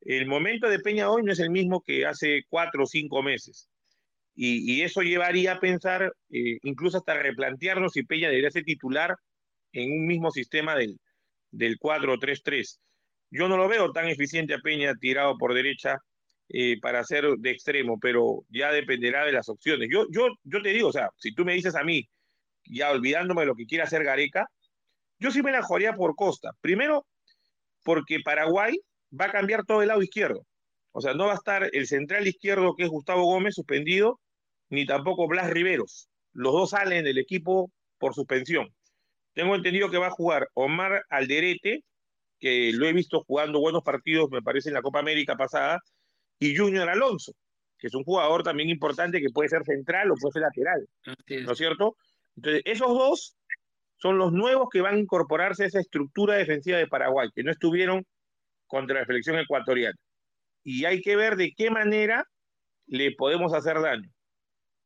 El momento de Peña hoy no es el mismo que hace cuatro o cinco meses. Y, eso llevaría a pensar, eh, incluso hasta replantearnos si Peña debería ser titular en un mismo sistema del, del 4-3-3. Yo no lo veo tan eficiente a Peña tirado por derecha eh, para ser de extremo, pero ya dependerá de las opciones. Yo, yo, yo te digo, o sea, si tú me dices a mí, ya olvidándome de lo que quiere hacer Gareca, yo sí me la jugaría por Costa. Primero, porque Paraguay va a cambiar todo el lado izquierdo. O sea, no va a estar el central izquierdo, que es Gustavo Gómez, suspendido, ni tampoco Blas Riveros. Los dos salen del equipo por suspensión. Tengo entendido que va a jugar Omar Alderete, que lo he visto jugando buenos partidos, me parece, en la Copa América pasada, y Junior Alonso, que es un jugador también importante que puede ser central o puede ser lateral. ¿No es cierto? Entonces, esos dos son los nuevos que van a incorporarse a esa estructura defensiva de Paraguay, que no estuvieron contra la selección ecuatoriana. Y hay que ver de qué manera le podemos hacer daño.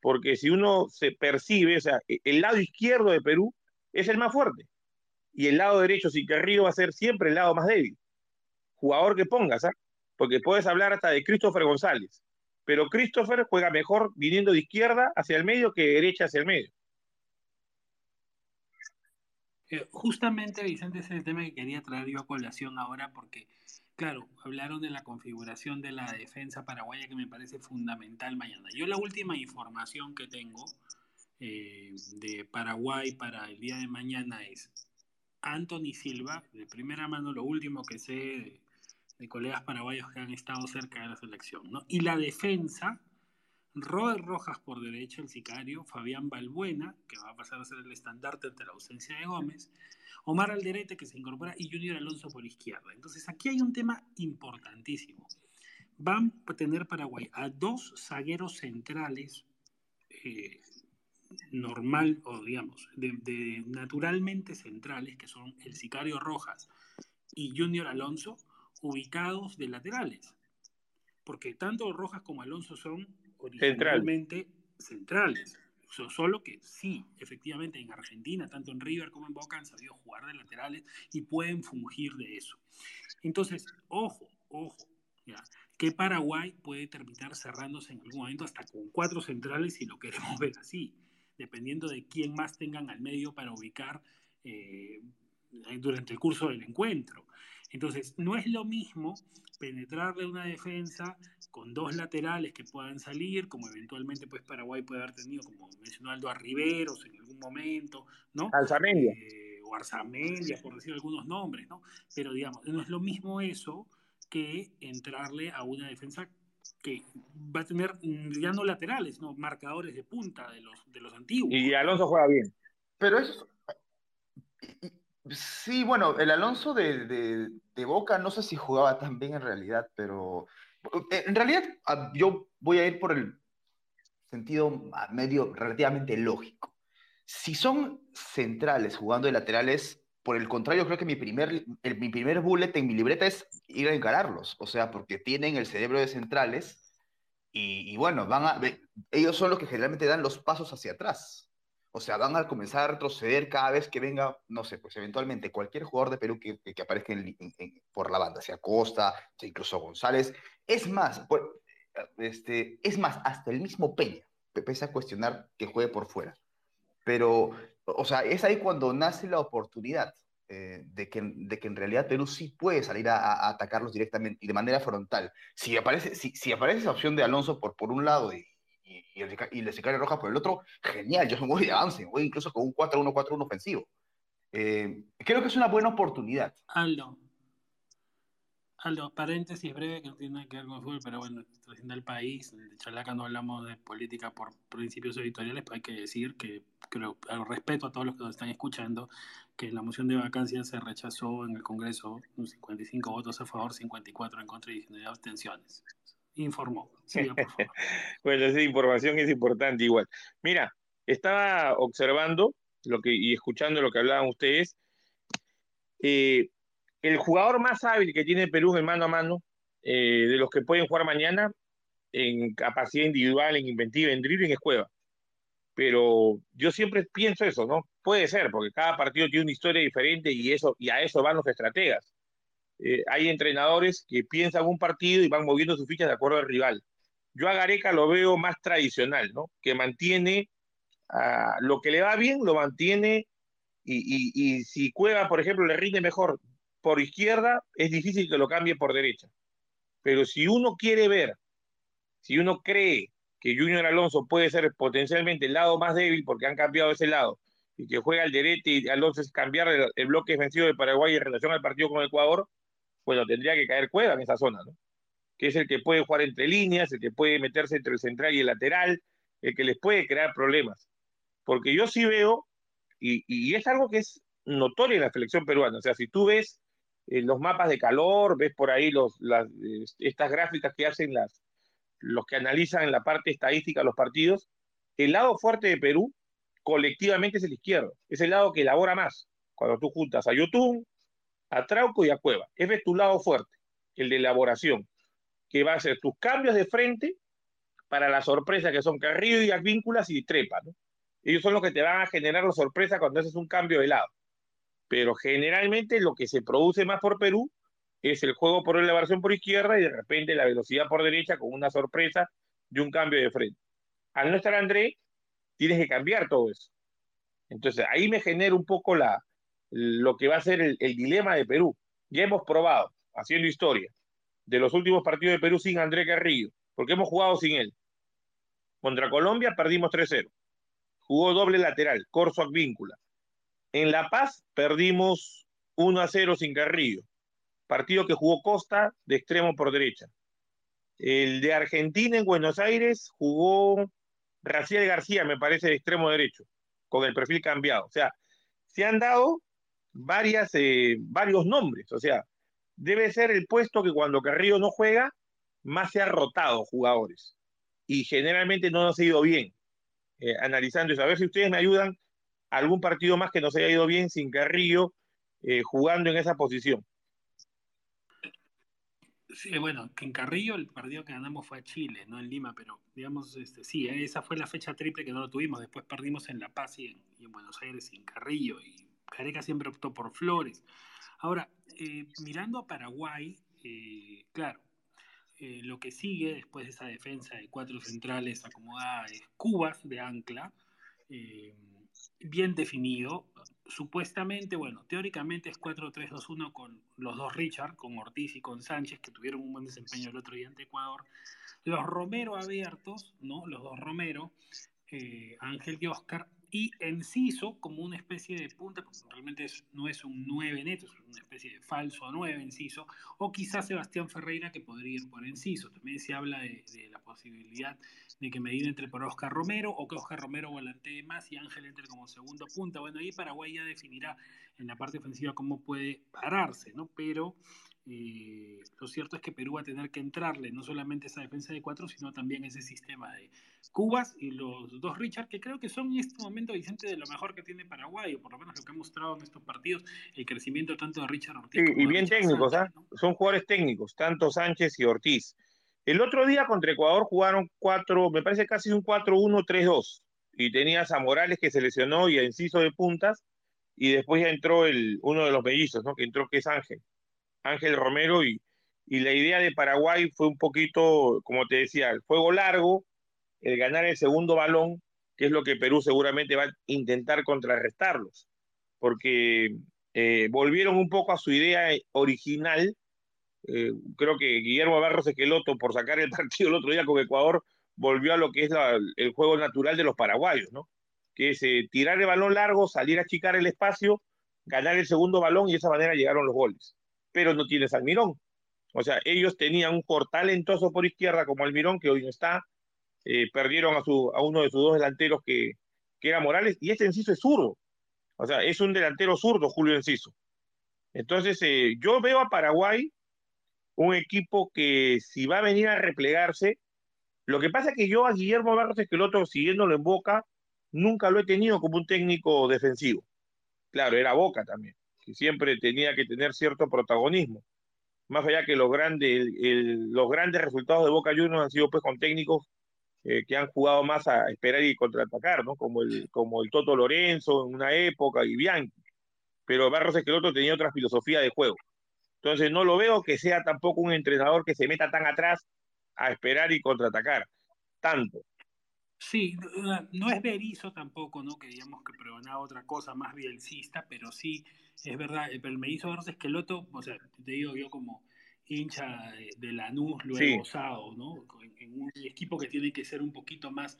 Porque si uno se percibe, o sea, e-, el lado izquierdo de Perú es el más fuerte. Y el lado derecho, si Carrillo va a ser siempre el lado más débil. Jugador que pongas, ¿ah? Porque puedes hablar hasta de Christopher González. Pero Christopher juega mejor viniendo de izquierda hacia el medio que de derecha hacia el medio. Eh, justamente, Vicente, ese es el tema que quería traer yo a colación ahora porque, claro, hablaron de la configuración de la defensa paraguaya que me parece fundamental mañana. Yo la última información que tengo eh, de Paraguay para el día de mañana es Anthony Silva, de primera mano, lo último que sé de, colegas paraguayos que han estado cerca de la selección, ¿no? Y la defensa, Robert Rojas por derecha, el sicario, Fabián Balbuena, que va a pasar a ser el estandarte ante la ausencia de Gómez, Omar Alderete, que se incorpora, y Junior Alonso por izquierda. Entonces, aquí hay un tema importantísimo. Van a tener Paraguay a dos zagueros centrales eh, normal, o digamos, de, naturalmente centrales, que son el Sicario Rojas y Junior Alonso, ubicados de laterales. Porque tanto Rojas como Alonso son originalmente centrales. Solo que sí, efectivamente en Argentina, tanto en River como en Boca han sabido jugar de laterales y pueden fungir de eso. Entonces, ojo, ojo, ¿ya? que Paraguay puede terminar cerrándose en algún momento hasta con cuatro centrales si lo queremos ver así dependiendo de quién más tengan al medio para ubicar eh, durante el curso del encuentro. Entonces, no es lo mismo penetrarle una defensa con dos laterales que puedan salir, como eventualmente pues Paraguay puede haber tenido, como mencionó Aldo, a Riveros en algún momento, ¿no? Alzamendia. Eh, o Arzamendia, por decir algunos nombres, ¿no? Pero digamos, no es lo mismo eso que entrarle a una defensa que va a tener mm, ya no laterales, no marcadores de punta de los, de los antiguos. Y Alonso juega bien. Pero eso Sí, bueno, el Alonso de, de, Boca no sé si jugaba tan bien en realidad, pero eh, en realidad ah, yo voy a ir por el sentido medio relativamente lógico. Si son centrales jugando de laterales, por el contrario, creo que mi primer, mi primer bullet en mi libreta es ir a encararlos, o sea, porque tienen el cerebro de centrales y, bueno, van a, ellos son los que generalmente dan los pasos hacia atrás. O sea, van a comenzar a retroceder cada vez que venga, no sé, pues eventualmente cualquier jugador de Perú que, que aparezca por la banda, sea Costa, incluso González. Es más, este, es más, hasta el mismo Peña, pese a cuestionar que juegue por fuera. Pero o sea, es ahí cuando nace la oportunidad eh, de, que, de que en realidad Perú sí puede salir a, atacarlos directamente y de manera frontal. Si aparece, si, si aparece esa opción de Alonso por, por un lado y, y, y, el, y Sicario Rojas por el otro, genial, yo muy de avance, voy incluso con un 4-1-4-1 ofensivo. Eh, creo que es una buena oportunidad. Aldo, Aldo, paréntesis breve que no tiene nada que ver con el fútbol, pero bueno, trasciende el país. De Chalaca no hablamos de política por principios editoriales, pero hay que decir que creo, al respeto a todos los que nos están escuchando, que la moción de vacancia se rechazó en el Congreso, 55 votos a favor, 54 en contra y 19 abstenciones. Informó. Sí, por favor. bueno, esa información es importante igual. Mira, estaba observando lo que, y escuchando lo que hablaban ustedes. Eh, el jugador más hábil que tiene Perú en mano a mano, eh, de los que pueden jugar mañana, en capacidad individual, en inventiva, en dribbling, es Cueva. Pero yo siempre pienso eso, ¿no? Puede ser, porque cada partido tiene una historia diferente y, eso, y a eso van los estrategas. Eh, hay entrenadores que piensan un partido y van moviendo sus fichas de acuerdo al rival. Yo a Gareca lo veo más tradicional, ¿no? Que mantiene uh, lo que le va bien, lo mantiene y, y, y, si Cueva, por ejemplo, le rinde mejor por izquierda, es difícil que lo cambie por derecha. Pero si uno quiere ver, si uno cree que Junior Alonso puede ser potencialmente el lado más débil porque han cambiado ese lado y que juega al derecho y Alonso es cambiar el, bloque defensivo de Paraguay en relación al partido con Ecuador, bueno, tendría que caer Cueva en esa zona, ¿no? Que es el que puede jugar entre líneas, el que puede meterse entre el central y el lateral, el que les puede crear problemas. Porque yo sí veo, y, es algo que es notorio en la selección peruana, o sea, si tú ves los mapas de calor, ves por ahí los, las, estas gráficas que hacen las, los que analizan en la parte estadística los partidos, el lado fuerte de Perú colectivamente es el izquierdo, es el lado que elabora más. Cuando tú juntas a Yotun, a Trauco y a Cueva, ese es tu lado fuerte, el de elaboración, que va a ser tus cambios de frente para la sorpresa que son Carrillo y Advínculas y Trepa. Ellos son los que te van a generar la sorpresa cuando haces un cambio de lado pero generalmente lo que se produce más por Perú es el juego por elevación por izquierda y de repente la velocidad por derecha con una sorpresa de un cambio de frente. Al no estar André, tienes que cambiar todo eso. Entonces ahí me genera un poco la, lo que va a ser el, dilema de Perú. Ya hemos probado, haciendo historia, de los últimos partidos de Perú sin André Carrillo, porque hemos jugado sin él. Contra Colombia perdimos 3-0. Jugó doble lateral, Corso Advíncula. En La Paz perdimos 1-0 sin Carrillo. Partido que jugó Costa de extremo por derecha. El de Argentina en Buenos Aires jugó Raciel García, me parece, de extremo derecho, con el perfil cambiado. O sea, se han dado varias, eh, varios nombres. O sea, debe ser el puesto que cuando Carrillo no juega, más se ha rotado jugadores. Y generalmente no nos ha ido bien. Eh, analizando eso, a ver si ustedes me ayudan algún partido más que nos haya ido bien sin Carrillo eh, jugando en esa posición. Sí, bueno, en Carrillo el partido que ganamos fue a Chile, no en Lima, pero digamos, este, sí, esa fue la fecha triple que no lo tuvimos. Después perdimos en La Paz y en, y en Buenos Aires sin Carrillo. Y Careca siempre optó por Flores. Ahora, eh, mirando a Paraguay, eh, claro, eh, lo que sigue después de esa defensa de cuatro centrales acomodada es Cubas de ancla, bien definido. Supuestamente, bueno, teóricamente es 4-3-2-1 con los dos Richard, con Ortiz y con Sánchez, que tuvieron un buen desempeño el otro día ante Ecuador. Los Romero abiertos, ¿no? Los dos Romero, Ángel y Oscar, y Enciso como una especie de punta, porque realmente es, no es un 9 neto, es una especie de falso 9 Enciso, o quizás Sebastián Ferreira que podría ir por Enciso. También se habla de, de la posibilidad de que Medina entre por Oscar Romero o que Oscar Romero volantee más y Ángel entre como segundo punta. Bueno, ahí Paraguay ya definirá en la parte ofensiva cómo puede pararse, ¿no? Pero eh, lo cierto es que Perú va a tener que entrarle no solamente esa defensa de cuatro, sino también ese sistema de Cubas y los dos Richard, que creo que son en este momento, Vicente, de lo mejor que tiene Paraguay, o por lo menos lo que ha mostrado en estos partidos, el crecimiento tanto de Richard Ortiz. Sí, y bien técnicos, ¿ah? ¿no? son jugadores técnicos, tanto Sánchez y Ortiz. El otro día contra Ecuador jugaron cuatro, me parece casi un 4-1-3-2, y tenías a Morales que se lesionó y a Enciso de puntas, y después ya entró el, uno de los mellizos, ¿no? que entró que es Ángel. Ángel Romero y, y, la idea de Paraguay fue un poquito, como te decía, el juego largo, el ganar el segundo balón, que es lo que Perú seguramente va a intentar contrarrestarlos, porque eh, volvieron un poco a su idea original. Eh, creo que Guillermo Barros Esqueloto, por sacar el partido el otro día con Ecuador, volvió a lo que es el juego natural de los paraguayos, ¿no? Que es eh, tirar el balón largo, salir a achicar el espacio, ganar el segundo balón y de esa manera llegaron los goles pero no tienes Almirón. O sea, ellos tenían un jugador talentoso por izquierda como Almirón, que hoy no está, eh, perdieron a, uno de sus dos delanteros que, que era Morales, y este Enciso es zurdo. O sea, es un delantero zurdo, Julio Enciso. Entonces, eh, yo veo a Paraguay un equipo que si va a venir a replegarse, lo que pasa es que yo a Guillermo Barros Esqueloto, siguiéndolo en Boca, nunca lo he tenido como un técnico defensivo. Claro, era Boca también que siempre tenía que tener cierto protagonismo. Más allá que los grandes, los grandes resultados de Boca Juniors han sido pues con técnicos eh, que han jugado más a esperar y contraatacar, ¿no? Como el, como el Toto Lorenzo en una época y Bianchi. Pero Barros Esqueloto tenía otra filosofía de juego. Entonces no lo veo que sea tampoco un entrenador que se meta tan atrás a esperar y contraatacar. Tanto. Sí, no es Berizzo tampoco, ¿no? Que digamos que pregonaba otra cosa más bielcista, pero sí, es verdad, pero me hizo verse Esqueloto, o sea, te digo yo como hincha de, de Lanús lo he gozado, ¿no? En, en, un equipo que tiene que ser un poquito más,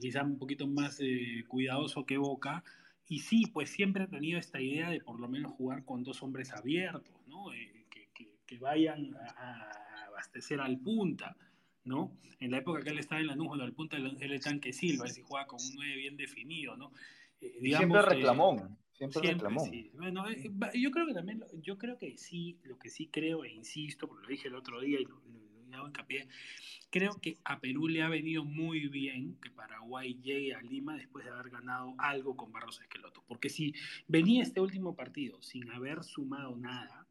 quizás un poquito más eh, cuidadoso que Boca, y sí, pues siempre ha tenido esta idea de por lo menos jugar con dos hombres abiertos, ¿no? Eh, que, que, que, vayan a, a abastecer al punta. ¿no? En la época que él estaba en la Nújula, al punto del el tanque Silva, si juega con un 9 bien definido, ¿no? Eh, digamos, siempre reclamón, eh, siempre, siempre reclamón. Sí. Bueno, eh, yo creo que también, yo creo que sí, lo que sí creo e insisto, porque lo dije el otro día y lo, lo, lo hago hincapié, creo que a Perú le ha venido muy bien que Paraguay llegue a Lima después de haber ganado algo con Barros Esqueloto, porque si venía este último partido sin haber sumado nada,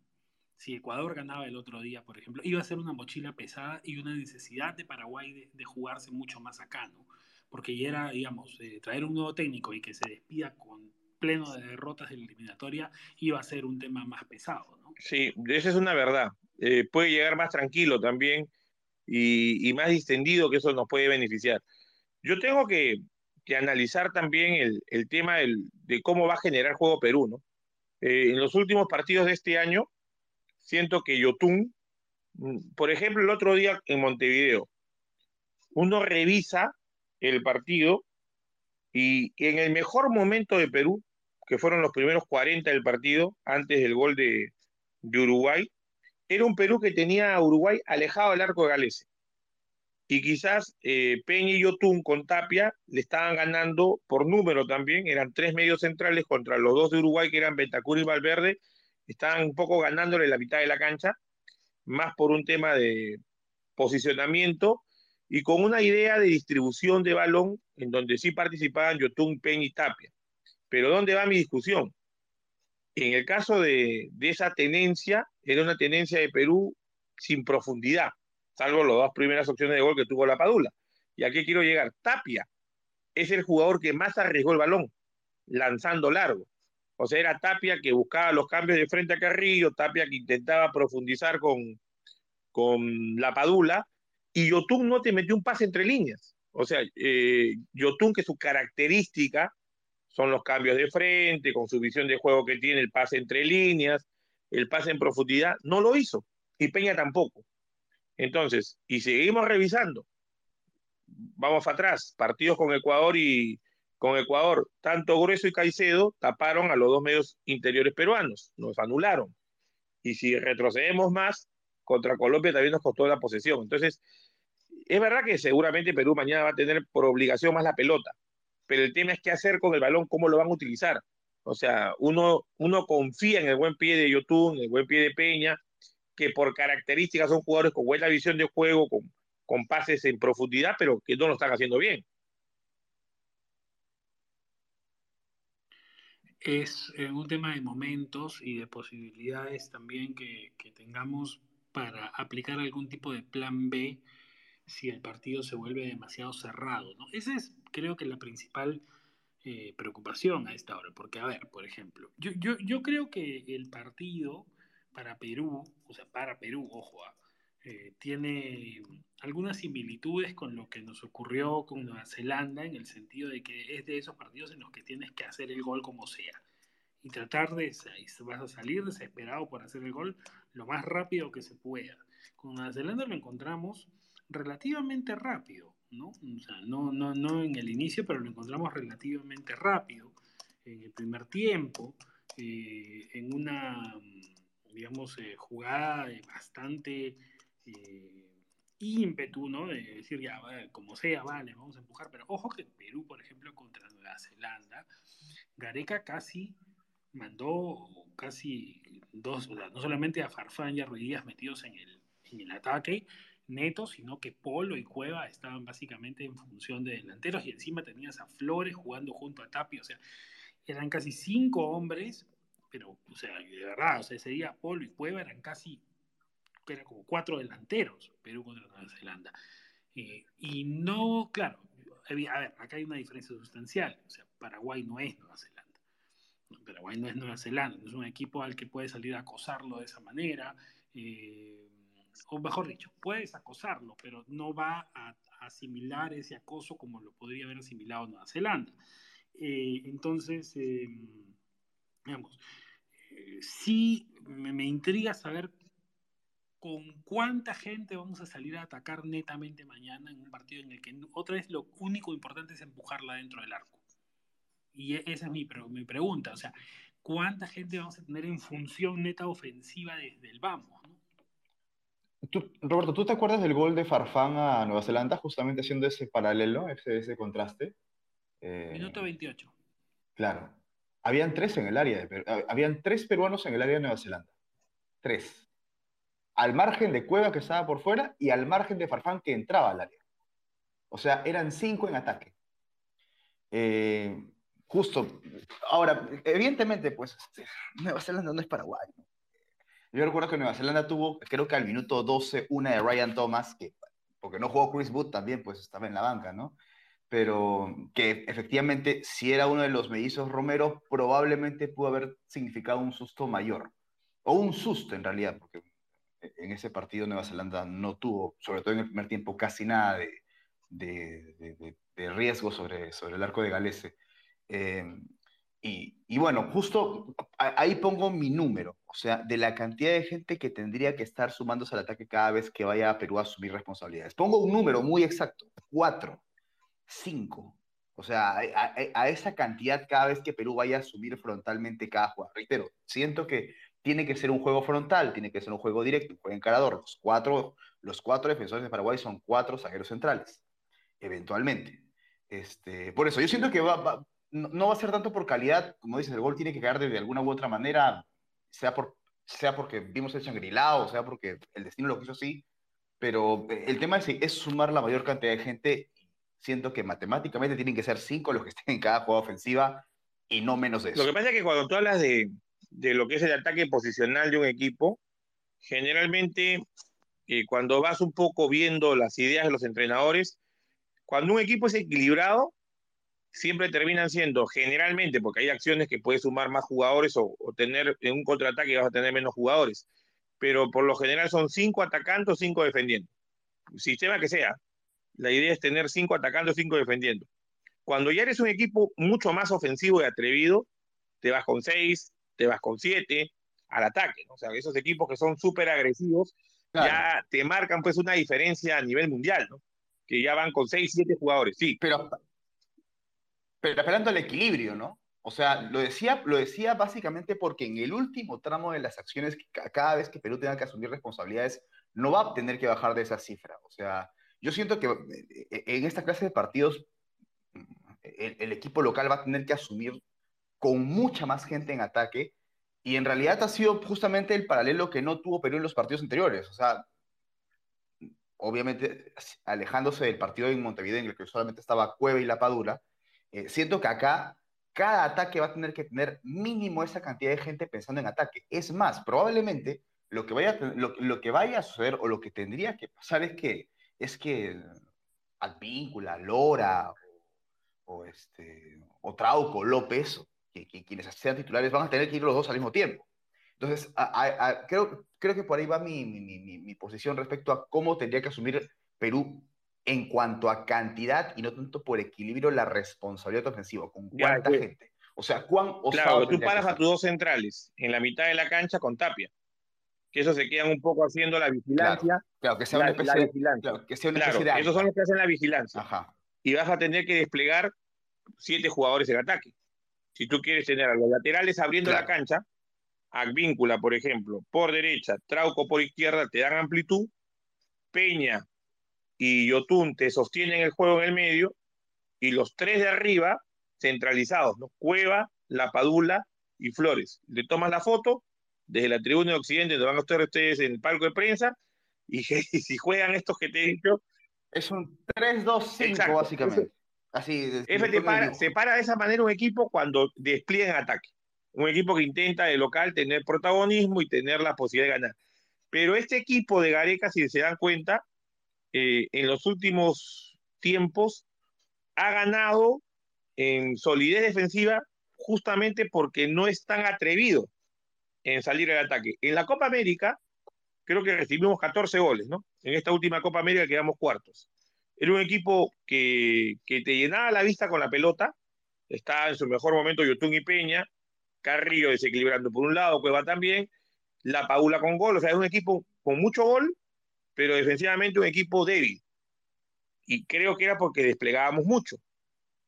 si Ecuador ganaba el otro día, por ejemplo, iba a ser una mochila pesada y una necesidad de Paraguay de, de jugarse mucho más acá, ¿no? Porque ya era, digamos, eh, traer un nuevo técnico y que se despida con pleno de derrotas de la eliminatoria iba a ser un tema más pesado, ¿no? Sí, esa es una verdad. Eh, puede llegar más tranquilo también y, más distendido, que eso nos puede beneficiar. Yo tengo que, analizar también el, el tema del, de cómo va a generar juego Perú, ¿no? eh, en los últimos partidos de este año, siento que Yotun, mm, por ejemplo, el otro día en Montevideo, uno revisa el partido y en el mejor momento de Perú, que fueron los primeros 40 del partido, antes del gol de, Uruguay, era un Perú que tenía a Uruguay alejado del arco de Galese. Y quizás eh, Peña y Yotun con Tapia le estaban ganando por número también, eran tres medios centrales contra los dos de Uruguay que eran Betacur y Valverde, estaban un poco ganándole la mitad de la cancha, más por un tema de posicionamiento y con una idea de distribución de balón en donde sí participaban Yotun, Peña y Tapia. Pero ¿dónde va mi discusión? En el caso de, de esa tenencia, era una tenencia de Perú sin profundidad, salvo las dos primeras opciones de gol que tuvo la Padula. ¿Y a qué quiero llegar? Tapia es el jugador que más arriesgó el balón, lanzando largo. O sea, era Tapia que buscaba los cambios de frente a Carrillo, Tapia que intentaba profundizar con, con la Padula, y Yotun no te metió un pase entre líneas. O sea, eh, Yotun, que su característica son los cambios de frente, con su visión de juego que tiene, el pase entre líneas, el pase en profundidad, no lo hizo. Y Peña tampoco. Entonces, y seguimos revisando. Vamos atrás, partidos con Ecuador y con Ecuador, tanto Grueso y Caicedo taparon a los dos medios interiores peruanos, nos anularon. Y si retrocedemos más, contra Colombia también nos costó la posesión. Entonces, es verdad que seguramente Perú mañana va a tener por obligación más la pelota, pero el tema es qué hacer con el balón, cómo lo van a utilizar. O sea, uno, uno confía en el buen pie de Yotun, en el buen pie de Peña, que por características son jugadores con buena visión de juego, con, con pases en profundidad, pero que no lo están haciendo bien. Es eh, un tema de momentos y de posibilidades también que, que tengamos para aplicar algún tipo de plan B si el partido se vuelve demasiado cerrado. ¿no? Esa es, creo que, la principal eh, preocupación a esta hora. Porque, a ver, por ejemplo, yo, yo, yo creo que el partido para Perú, o sea, para Perú, ojo, ah, eh, tiene algunas similitudes con lo que nos ocurrió con Nueva Zelanda, en el sentido de que es de esos partidos en los que tienes que hacer el gol como sea. Y tratar de, vas a salir desesperado por hacer el gol lo más rápido que se pueda. Con Nueva Zelanda lo encontramos relativamente rápido, ¿no? O sea, no, no, no en el inicio, pero lo encontramos relativamente rápido, en el primer tiempo, eh, en una, digamos, eh, jugada bastante eh, ímpetu, ¿no? De decir, ya, como sea, vale, vamos a empujar, pero ojo que Perú, por ejemplo, contra Nueva Zelanda, Gareca casi mandó casi dos, no solamente a Farfán y a Ruidías metidos en el, en el ataque, neto, sino que Polo y Cueva estaban básicamente en función de delanteros y encima tenías a Flores jugando junto a Tapio, o sea, eran casi cinco hombres, pero, o sea, de verdad, o sea, ese día Polo y Cueva eran casi, eran como cuatro delanteros, Perú contra Nueva Zelanda. Eh, y no, claro, a ver, acá hay una diferencia sustancial, o sea, Paraguay no es Nueva Zelanda. Paraguay no es Nueva Zelanda, es un equipo al que puede salir a acosarlo de esa manera. Eh, o mejor dicho, puedes acosarlo, pero no va a, asimilar ese acoso como lo podría haber asimilado Nueva Zelanda. Eh, entonces, em, digamos, eh, sí me, intriga saber con cuánta gente vamos a salir a atacar netamente mañana en un partido en el que otra vez lo único importante es empujarla dentro del arco. Y e, esa es mi, mi pregunta, o sea, ¿cuánta gente vamos a tener en función neta ofensiva desde el vamos? Roberto, ¿tú te acuerdas del gol de Farfán a Nueva Zelanda, justamente haciendo ese paralelo, ese, ese contraste? Eh, Minuto 28. Claro. Habían tres en el área, de, habían tres peruanos en el área de Nueva Zelanda. Tres. Al margen de Cueva que estaba por fuera y al margen de Farfán que entraba al área. O sea, eran cinco en ataque. Eh, justo. Ahora, evidentemente, pues Nueva Zelanda no es Paraguay. ¿no? Yo recuerdo que Nueva Zelanda tuvo, creo que al minuto 12, una de Ryan Thomas, que, porque no jugó Chris Wood también, pues estaba en la banca, ¿no? Pero que efectivamente, si era uno de los mellizos Romero, probablemente pudo haber significado un susto mayor. O un susto en realidad, porque en ese partido Nueva Zelanda no tuvo, sobre todo en el primer tiempo, casi nada de, de, de, riesgo sobre, sobre el arco de Galese. Eh, Y, bueno, justo ahí pongo mi número, o sea, de la cantidad de gente que tendría que estar sumándose al ataque cada vez que vaya a Perú a asumir responsabilidades. Pongo un número muy exacto, cuatro, cinco. O sea, a, esa cantidad cada vez que Perú vaya a asumir frontalmente cada jugador. Reitero, siento que tiene que ser un juego frontal, tiene que ser un juego directo, un juego encarador. Los cuatro, los cuatro defensores de Paraguay son cuatro zagueros centrales, eventualmente. Este, por eso, yo siento que va, no, va a ser tanto por calidad, como dices, el gol tiene que caer de, alguna u otra manera, sea, por, sea porque vimos el Shangri-La o sea porque el destino lo quiso así, pero eh, el tema es, es sumar la mayor cantidad de gente. Siento que matemáticamente tienen que ser cinco los que estén en cada jugada ofensiva y no menos de eso. Lo que pasa es que cuando tú hablas de, de lo que es el ataque posicional de un equipo, generalmente eh, cuando vas un poco viendo las ideas de los entrenadores, cuando un equipo es equilibrado, siempre terminan siendo, generalmente, porque hay acciones que puedes sumar más jugadores o, tener en un contraataque vas a tener menos jugadores, pero por lo general son cinco atacando, cinco defendiendo. Sistema que sea, la idea es tener cinco atacando, cinco defendiendo. Cuando ya eres un equipo mucho más ofensivo y atrevido, te vas con seis, te vas con siete al ataque. O sea, esos equipos que son súper agresivos ya te marcan pues una diferencia a nivel mundial, ¿no? Que ya van con seis, siete jugadores, sí. Pero pero esperando el equilibrio, ¿no? O sea, lo decía, lo decía básicamente porque en el último tramo de las acciones, cada vez que Perú tenga que asumir responsabilidades, no va a tener que bajar de esa cifra. O sea, yo siento que eh, eh, en esta clase de partidos, el, equipo local va a tener que asumir con mucha más gente en ataque, y en realidad ha sido justamente el paralelo que no tuvo Perú en los partidos anteriores. O sea, obviamente alejándose del partido en Montevideo en el que solamente estaba Cueva y La Padula, eh, siento que acá cada ataque va a tener que tener mínimo esa cantidad de gente pensando en ataque. Es más, probablemente lo que vaya, lo, que vaya a suceder o lo que tendría que pasar es que, es que Advíncula, Lora o, este, o Trauco, López, que, quienes sean titulares van a tener que ir los dos al mismo tiempo. Entonces, creo, creo que por ahí va mi, mi, mi, posición respecto a cómo tendría que asumir Perú en cuanto a cantidad y no tanto por equilibrio la responsabilidad ofensiva, con cuánta gente. O sea, cuán Claro, tú paras a tus dos centrales en la mitad de la cancha con Tapia. Que eso se quedan un poco haciendo la vigilancia. Claro, que sea una especie de vigilancia. Claro, que sea una de esos son los que hacen la vigilancia. Ajá. Y vas a tener que desplegar siete jugadores en ataque. Si tú quieres tener a los laterales abriendo la cancha, Advíncula, por ejemplo, por derecha, Trauco por izquierda, te dan amplitud, Peña y Yotun te sostienen el juego en el medio y los tres de arriba centralizados, ¿no? Cueva, La Padula y Flores. Le tomas la foto desde la tribuna de Occidente, donde van a estar ustedes en el palco de prensa y, si juegan estos que te he dicho. Es un 3-2-5 básicamente. Así, se para de esa manera un equipo cuando despliega en ataque. Un equipo que intenta de local tener protagonismo y tener la posibilidad de ganar. Pero este equipo de Gareca, si se dan cuenta, eh, en los últimos tiempos ha ganado en solidez defensiva justamente porque no es tan atrevido en salir al ataque. En la Copa América creo que recibimos 14 goles, ¿no? En esta última Copa América quedamos cuartos. Era un equipo que, que te llenaba la vista con la pelota, está en su mejor momento Yotun y Peña, Carrillo desequilibrando por un lado, Cueva también, La Paula con gol, o sea, es un equipo con mucho gol pero defensivamente un equipo débil. Y creo que era porque desplegábamos mucho.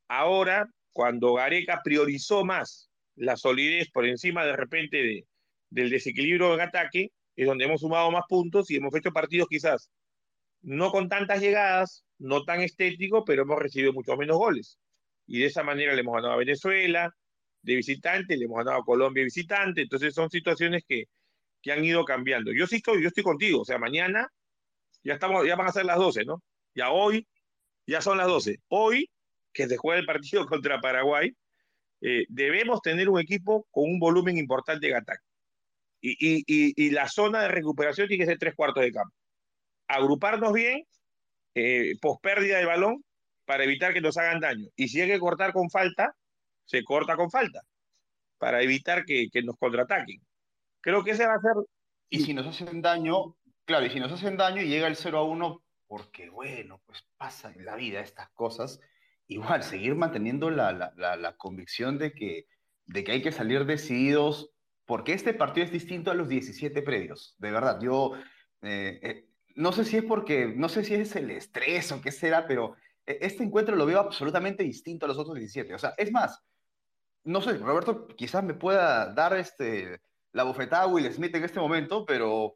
Ahora, cuando Gareca priorizó más la solidez por encima de repente del desequilibrio en ataque, es donde hemos sumado más puntos y hemos hecho partidos quizás no con tantas llegadas, no tan estéticos, pero hemos recibido muchos menos goles. Y de esa manera le hemos ganado a Venezuela de visitante, le hemos ganado a Colombia de visitante, entonces son situaciones que, que han ido cambiando. Yo sí estoy, yo estoy contigo, o sea, mañana ya, estamos, ya van a ser las 12, ¿no? Ya hoy, ya son las 12. Hoy, que se juega el partido contra Paraguay, eh, debemos tener un equipo con un volumen importante de ataque. Y, la zona de recuperación tiene que ser tres cuartos de campo. Agruparnos bien, eh, post pérdida de balón, para evitar que nos hagan daño. Y si hay que cortar con falta, se corta con falta, para evitar que, que nos contraataquen. Creo que ese va a ser... Y si nos hacen daño, Claro, y si nos hacen daño y llega el 0 a 1, porque bueno, pues pasa en la vida estas cosas, igual seguir manteniendo la, convicción de que, de que hay que salir decididos, porque este partido es distinto a los 17 previos. De verdad, yo eh, eh, no sé si es porque, no sé si es el estrés o qué será, pero eh, este encuentro lo veo absolutamente distinto a los otros 17. O sea, es más, no sé, Roberto quizás me pueda dar este, la bofetada a Will Smith en este momento, pero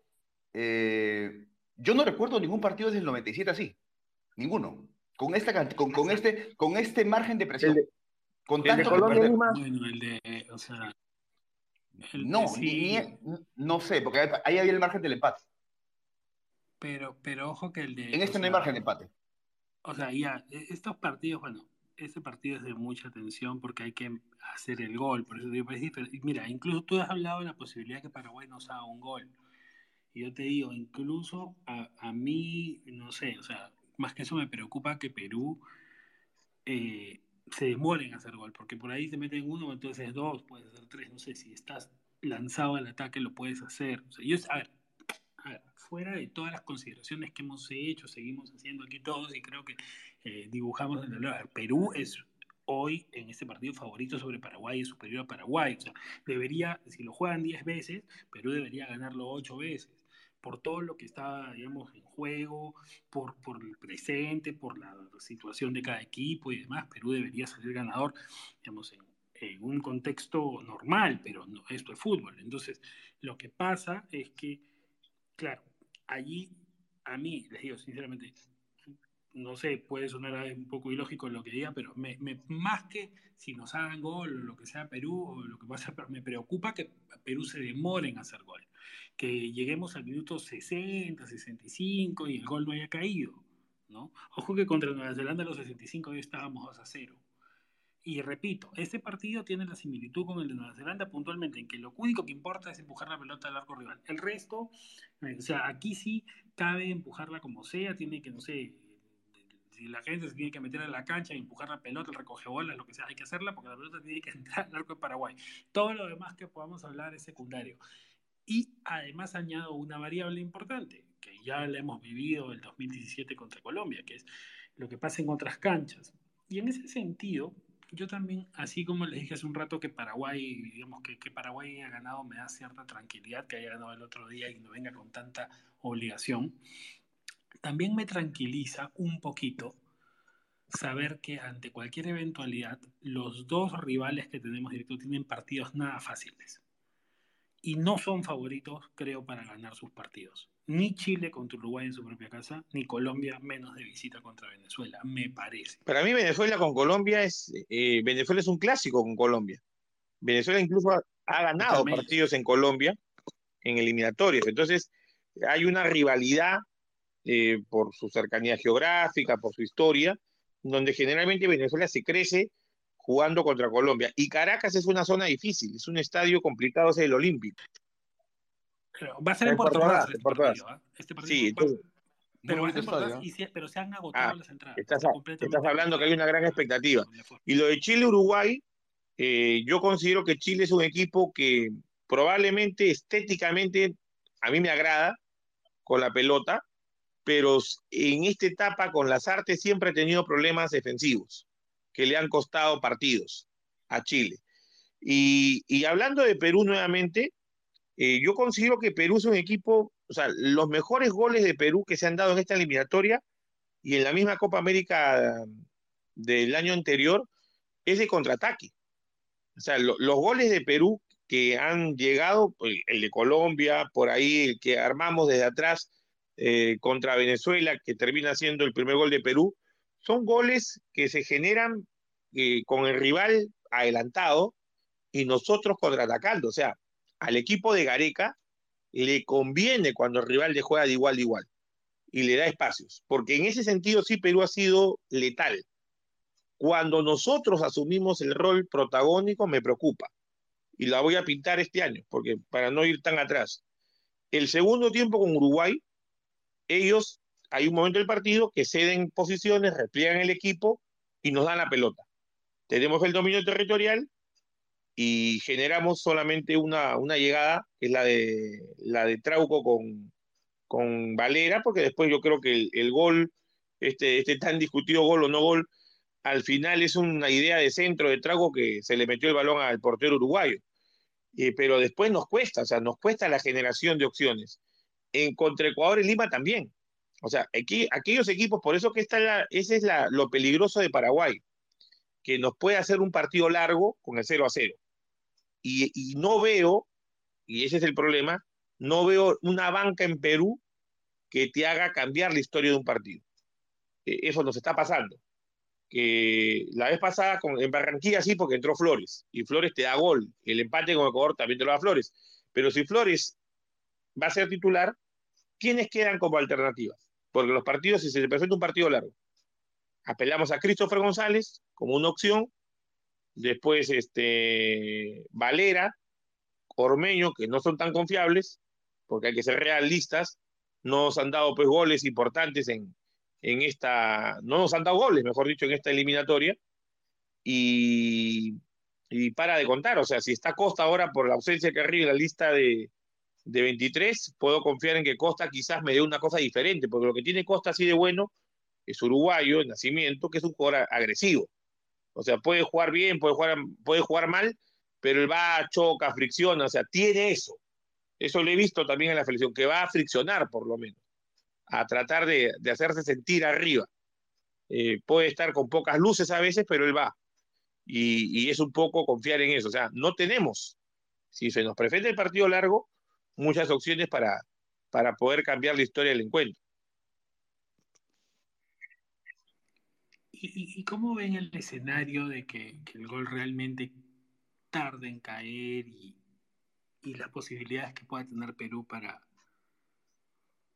yo no recuerdo ningún partido desde el 97 así. Ninguno. Con, esta, con, con, este, con este margen de presión. con tanto Colombia, Bueno, el de, o sea, no, ni, no sé, porque ahí había el margen del empate. Pero, pero ojo que el de. En este no hay margen de empate. O sea, ya, e, estos partidos, bueno, este partido es de mucha tensión porque hay que hacer el gol. Por eso digo, mira, incluso tú has hablado de la posibilidad de que Paraguay nos haga un gol. Y yo te digo, incluso a, a mí, no sé, o sea, más que eso me preocupa que Perú eh, se demore en hacer gol, porque por ahí te meten uno, entonces dos, puedes hacer tres, no sé, si estás lanzado al ataque lo puedes hacer. O sea, yo, a ver, fuera de todas las consideraciones que hemos hecho, seguimos haciendo aquí todos y creo que eh, dibujamos en el Perú es hoy en este partido favorito sobre Paraguay es superior a Paraguay. O sea, debería, si lo juegan 10 veces, Perú debería ganarlo 8 veces por todo lo que está, digamos, en juego, por, por el presente, por la situación de cada equipo y demás. Perú debería salir ganador, digamos, en, un contexto normal, pero no, esto es fútbol. Entonces, lo que pasa es que, claro, allí, a mí, les digo sinceramente, no sé, puede sonar un poco ilógico lo que diga, pero me, más que si nos hagan gol o lo que sea Perú o lo que pasa, me preocupa que Perú se demore en hacer gol. Que lleguemos al minuto 60, 65 y el gol no haya caído. ¿no? Ojo que contra Nueva Zelanda los 65 ya estábamos 2 a 0. Y repito, este partido tiene la similitud con el de Nueva Zelanda puntualmente en que lo único que importa es empujar la pelota al arco rival. El resto, eh, o sea, aquí sí cabe empujarla como sea, tiene que, no sé, si la gente se tiene que meter a la cancha empujar la pelota, el recoge bolas, lo que sea, hay que hacerla porque la pelota tiene que entrar al arco de Paraguay. Todo lo demás que podamos hablar es secundario. Y además añado una variable importante, que ya la hemos vivido el 2017 contra Colombia, que es lo que pasa en otras canchas. Y en ese sentido, yo también, así como les dije hace un rato que Paraguay, digamos que, que Paraguay haya ganado, me da cierta tranquilidad que haya ganado el otro día y no venga con tanta obligación también me tranquiliza un poquito saber que ante cualquier eventualidad, los dos rivales que tenemos directo tienen partidos nada fáciles. Y no son favoritos, creo, para ganar sus partidos. Ni Chile contra Uruguay en su propia casa, ni Colombia menos de visita contra Venezuela, me parece. Para mí Venezuela con Colombia es, eh, Venezuela es un clásico con Colombia. Venezuela incluso ha, ganado partidos en Colombia en eliminatorios. Entonces hay una rivalidad eh, por su cercanía geográfica, por su historia, donde generalmente Venezuela se crece jugando contra Colombia. Y Caracas es una zona difícil, es un estadio complicado, es el Olímpico. va a ser en Puerto Ordaz. Este partido, ¿ah? este sí, pero, pero, se han agotado ah, las entradas. Estás, hablando que hay una gran expectativa. Y lo de Chile-Uruguay, eh, yo considero que Chile es un equipo que probablemente estéticamente a mí me agrada con la pelota, pero en esta etapa con las artes siempre ha tenido problemas defensivos que le han costado partidos a Chile. Y, hablando de Perú nuevamente, eh, yo considero que Perú es un equipo, o sea, los mejores goles de Perú que se han dado en esta eliminatoria y en la misma Copa América del año anterior es de contraataque. O sea, los goles de Perú que han llegado, el de Colombia, por ahí, el que armamos desde atrás, eh, contra Venezuela, que termina siendo el primer gol de Perú, son goles que se generan eh, con el rival adelantado y nosotros contraatacando. O sea, al equipo de Gareca le conviene cuando el rival le juega de igual a igual y le da espacios, porque en ese sentido sí Perú ha sido letal. Cuando nosotros asumimos el rol protagónico me preocupa y la voy a pintar este año, porque para no ir tan atrás. El segundo tiempo con Uruguay ellos, hay un momento del partido que ceden posiciones, repliegan el equipo y nos dan la pelota. Tenemos el dominio territorial y generamos solamente una, una llegada, que es la de, la de Trauco con, con Valera, porque después yo creo que el, gol, este, este tan discutido gol o no gol, al final es una idea de centro de trago que se le metió el balón al portero uruguayo. Eh, pero después nos cuesta, o sea, nos cuesta la generación de opciones. En contra Ecuador y Lima también. O sea, aquí, aquellos equipos, por eso que está la, ese es la, lo peligroso de Paraguay, que nos puede hacer un partido largo con el 0 a 0. Y, no veo, y ese es el problema, no veo una banca en Perú que te haga cambiar la historia de un partido. Eh, eso nos está pasando. Que la vez pasada con, en Barranquilla sí, porque entró Flores, y Flores te da gol. El empate con Ecuador también te lo da Flores. Pero si Flores va a ser titular, ¿quiénes quedan como alternativas? Porque los partidos, si se presenta un partido largo, apelamos a Christopher González como una opción, después este Valera, Ormeño, que no son tan confiables, porque hay que ser realistas, no nos han dado pues goles importantes en, en esta, no nos han dado goles, mejor dicho, en esta eliminatoria, y, y para de contar, o sea, si está Costa ahora por la ausencia que arriba en la lista de, de 23, puedo confiar en que Costa quizás me dé una cosa diferente, porque lo que tiene Costa así de bueno es uruguayo, de nacimiento, que es un jugador agresivo. O sea, puede jugar bien, puede jugar, puede jugar mal, pero él va, choca, fricciona, o sea, tiene eso. Eso lo he visto también en la selección, que va a friccionar por lo menos, a tratar de, de hacerse sentir arriba. Eh, puede estar con pocas luces a veces, pero él va. Y, y, es un poco confiar en eso. O sea, no tenemos, si se nos presenta el partido largo, muchas opciones para, para poder cambiar la historia del encuentro. ¿Y, y cómo ven el escenario de que, que, el gol realmente tarde en caer y, y las posibilidades que pueda tener Perú para,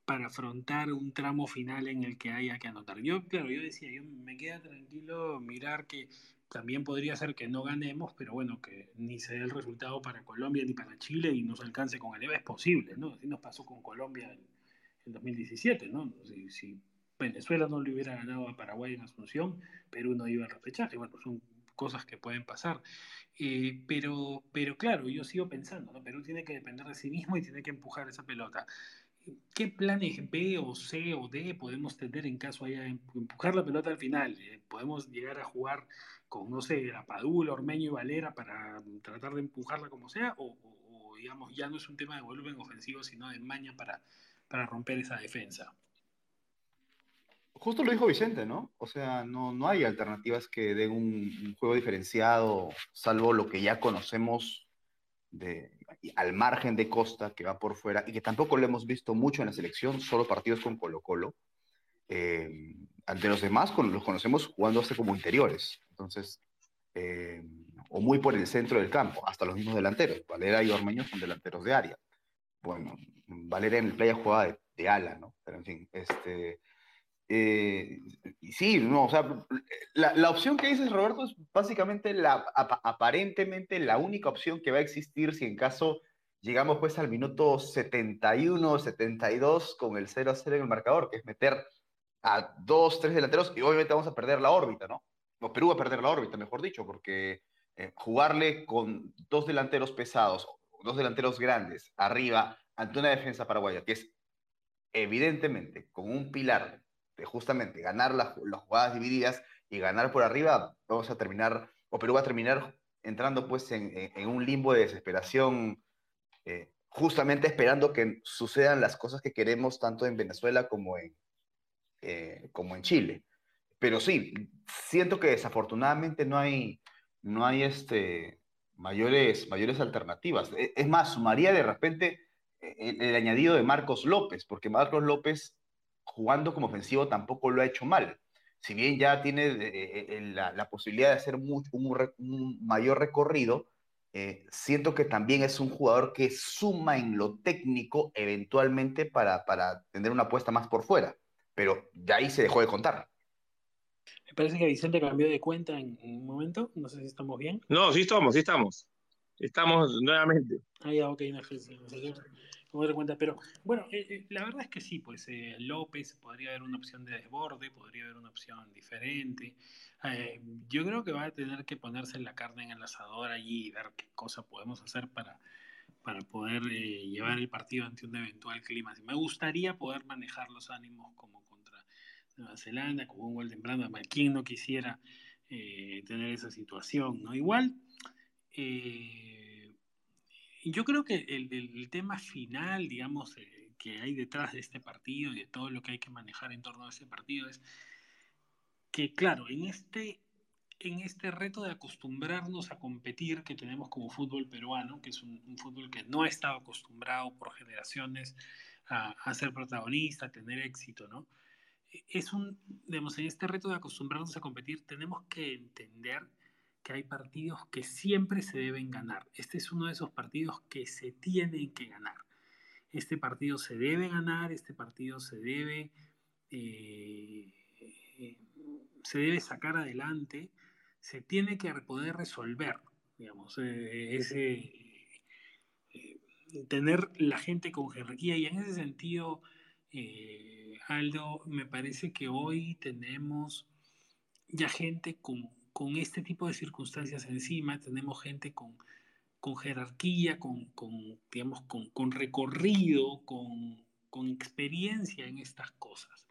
para afrontar un tramo final en el que haya que anotar. Yo, claro, yo decía, yo me queda tranquilo mirar que también podría ser que no ganemos, pero bueno, que ni se dé el resultado para Colombia ni para Chile y no se alcance con el EVA, es posible, ¿no? Así nos pasó con Colombia en, en 2017, ¿no? Si, Venezuela no le hubiera ganado a Paraguay en Asunción, Perú no iba al repechaje, bueno, son cosas que pueden pasar. Eh, pero, pero claro, yo sigo pensando, ¿no? Perú tiene que depender de sí mismo y tiene que empujar esa pelota. ¿Qué planes B o C o D podemos tener en caso haya empujar la pelota al final? Eh, ¿Podemos llegar a jugar con, no sé, Apadul, Ormeño y Valera para tratar de empujarla como sea? O, digamos, ya no es un tema de volumen ofensivo, sino de maña para, para romper esa defensa? Justo lo dijo Vicente, ¿no? O sea, no, no hay alternativas que den un, un juego diferenciado, salvo lo que ya conocemos de, al margen de Costa, que va por fuera, y que tampoco lo hemos visto mucho en la selección, solo partidos con Colo Colo. Eh, ante los demás los conocemos jugando hasta como interiores, entonces, eh, o muy por el centro del campo, hasta los mismos delanteros. Valera y Ormeño son delanteros de área. Bueno, Valera en el playa jugaba de, ala, ¿no? Pero en fin, este, eh, sí, no, o sea, la, opción que dices, Roberto, es básicamente la, ap aparentemente la única opción que va a existir si en caso llegamos pues al minuto 71, 72 con el 0 a 0 en el marcador, que es meter a dos, tres delanteros y obviamente vamos a perder la órbita, ¿no? O Perú va a perder la órbita, mejor dicho, porque eh, jugarle con dos delanteros pesados, dos delanteros grandes arriba ante una defensa paraguaya, que es evidentemente con un pilar de justamente ganar las, las, jugadas divididas y ganar por arriba, vamos a terminar, o Perú va a terminar entrando pues en, en, en un limbo de desesperación, eh, justamente esperando que sucedan las cosas que queremos tanto en Venezuela como en, eh, como en Chile. Pero sí, siento que desafortunadamente no hay, no hay este, mayores, mayores alternativas. E, es más, sumaría de repente el, el añadido de Marcos López, porque Marcos López jugando como ofensivo tampoco lo ha hecho mal. Si bien ya tiene eh, eh, la, la, posibilidad de hacer mucho, un, un, mayor recorrido, eh, siento que también es un jugador que suma en lo técnico eventualmente para, para tener una apuesta más por fuera. Pero ya ahí se dejó de contar. Me parece que Vicente cambió de cuenta en, un momento. No sé si estamos bien. No, sí estamos, sí estamos. Estamos nuevamente. Ah, ya, ok, no, no sé cómo cuenta. Pero bueno, eh, eh, la verdad es que sí, pues eh, López podría haber una opción de desborde, podría haber una opción diferente. Eh, yo creo que va a tener que ponerse la carne en el asador allí y ver qué cosa podemos hacer para, para poder eh, llevar el partido ante un eventual clima. Me gustaría poder manejar los ánimos como Nueva Zelanda, como un gol temprano. Quien no quisiera eh, tener esa situación, ¿no? Igual, eh, yo creo que el, tema final, digamos, eh, que hay detrás de este partido y de todo lo que hay que manejar en torno a este partido es que, claro, en este, en este reto de acostumbrarnos a competir que tenemos como fútbol peruano, que es un, fútbol que no ha estado acostumbrado por generaciones a, a ser protagonista, a tener éxito, ¿no? Es un, digamos, en este reto de acostumbrarnos a competir, tenemos que entender que hay partidos que siempre se deben ganar. Este es uno de esos partidos que se tienen que ganar. Este partido se debe ganar, este partido se debe, eh, se debe sacar adelante, se tiene que poder resolver, digamos, eh, ese, eh, tener la gente con jerarquía y en ese sentido eh, Aldo, me parece que hoy tenemos ya gente con, este tipo de circunstancias encima, tenemos gente con, con jerarquía, con, digamos, con, recorrido, con, experiencia en estas cosas.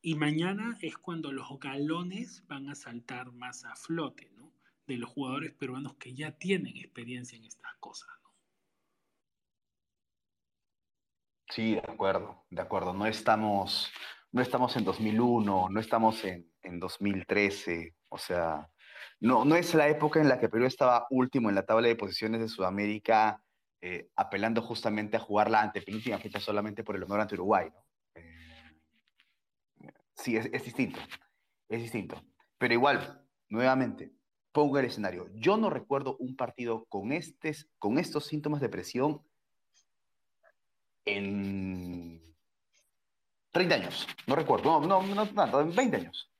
Y mañana es cuando los galones van a saltar más a flote, ¿no? De los jugadores peruanos que ya tienen experiencia en estas cosas. Sí, de acuerdo, de acuerdo. No estamos, no estamos en 2001, no estamos en, en 2013. O sea, no, no es la época en la que Perú estaba último en la tabla de posiciones de Sudamérica, eh, apelando justamente a jugar la antepenúltima fecha solamente por el honor ante Uruguay. Eh, sí, es, es distinto, es distinto. Pero igual, nuevamente, pongo el escenario. Yo no recuerdo un partido con, estes, con estos síntomas de presión en 30 años, no recuerdo, no, no, no en 20 años.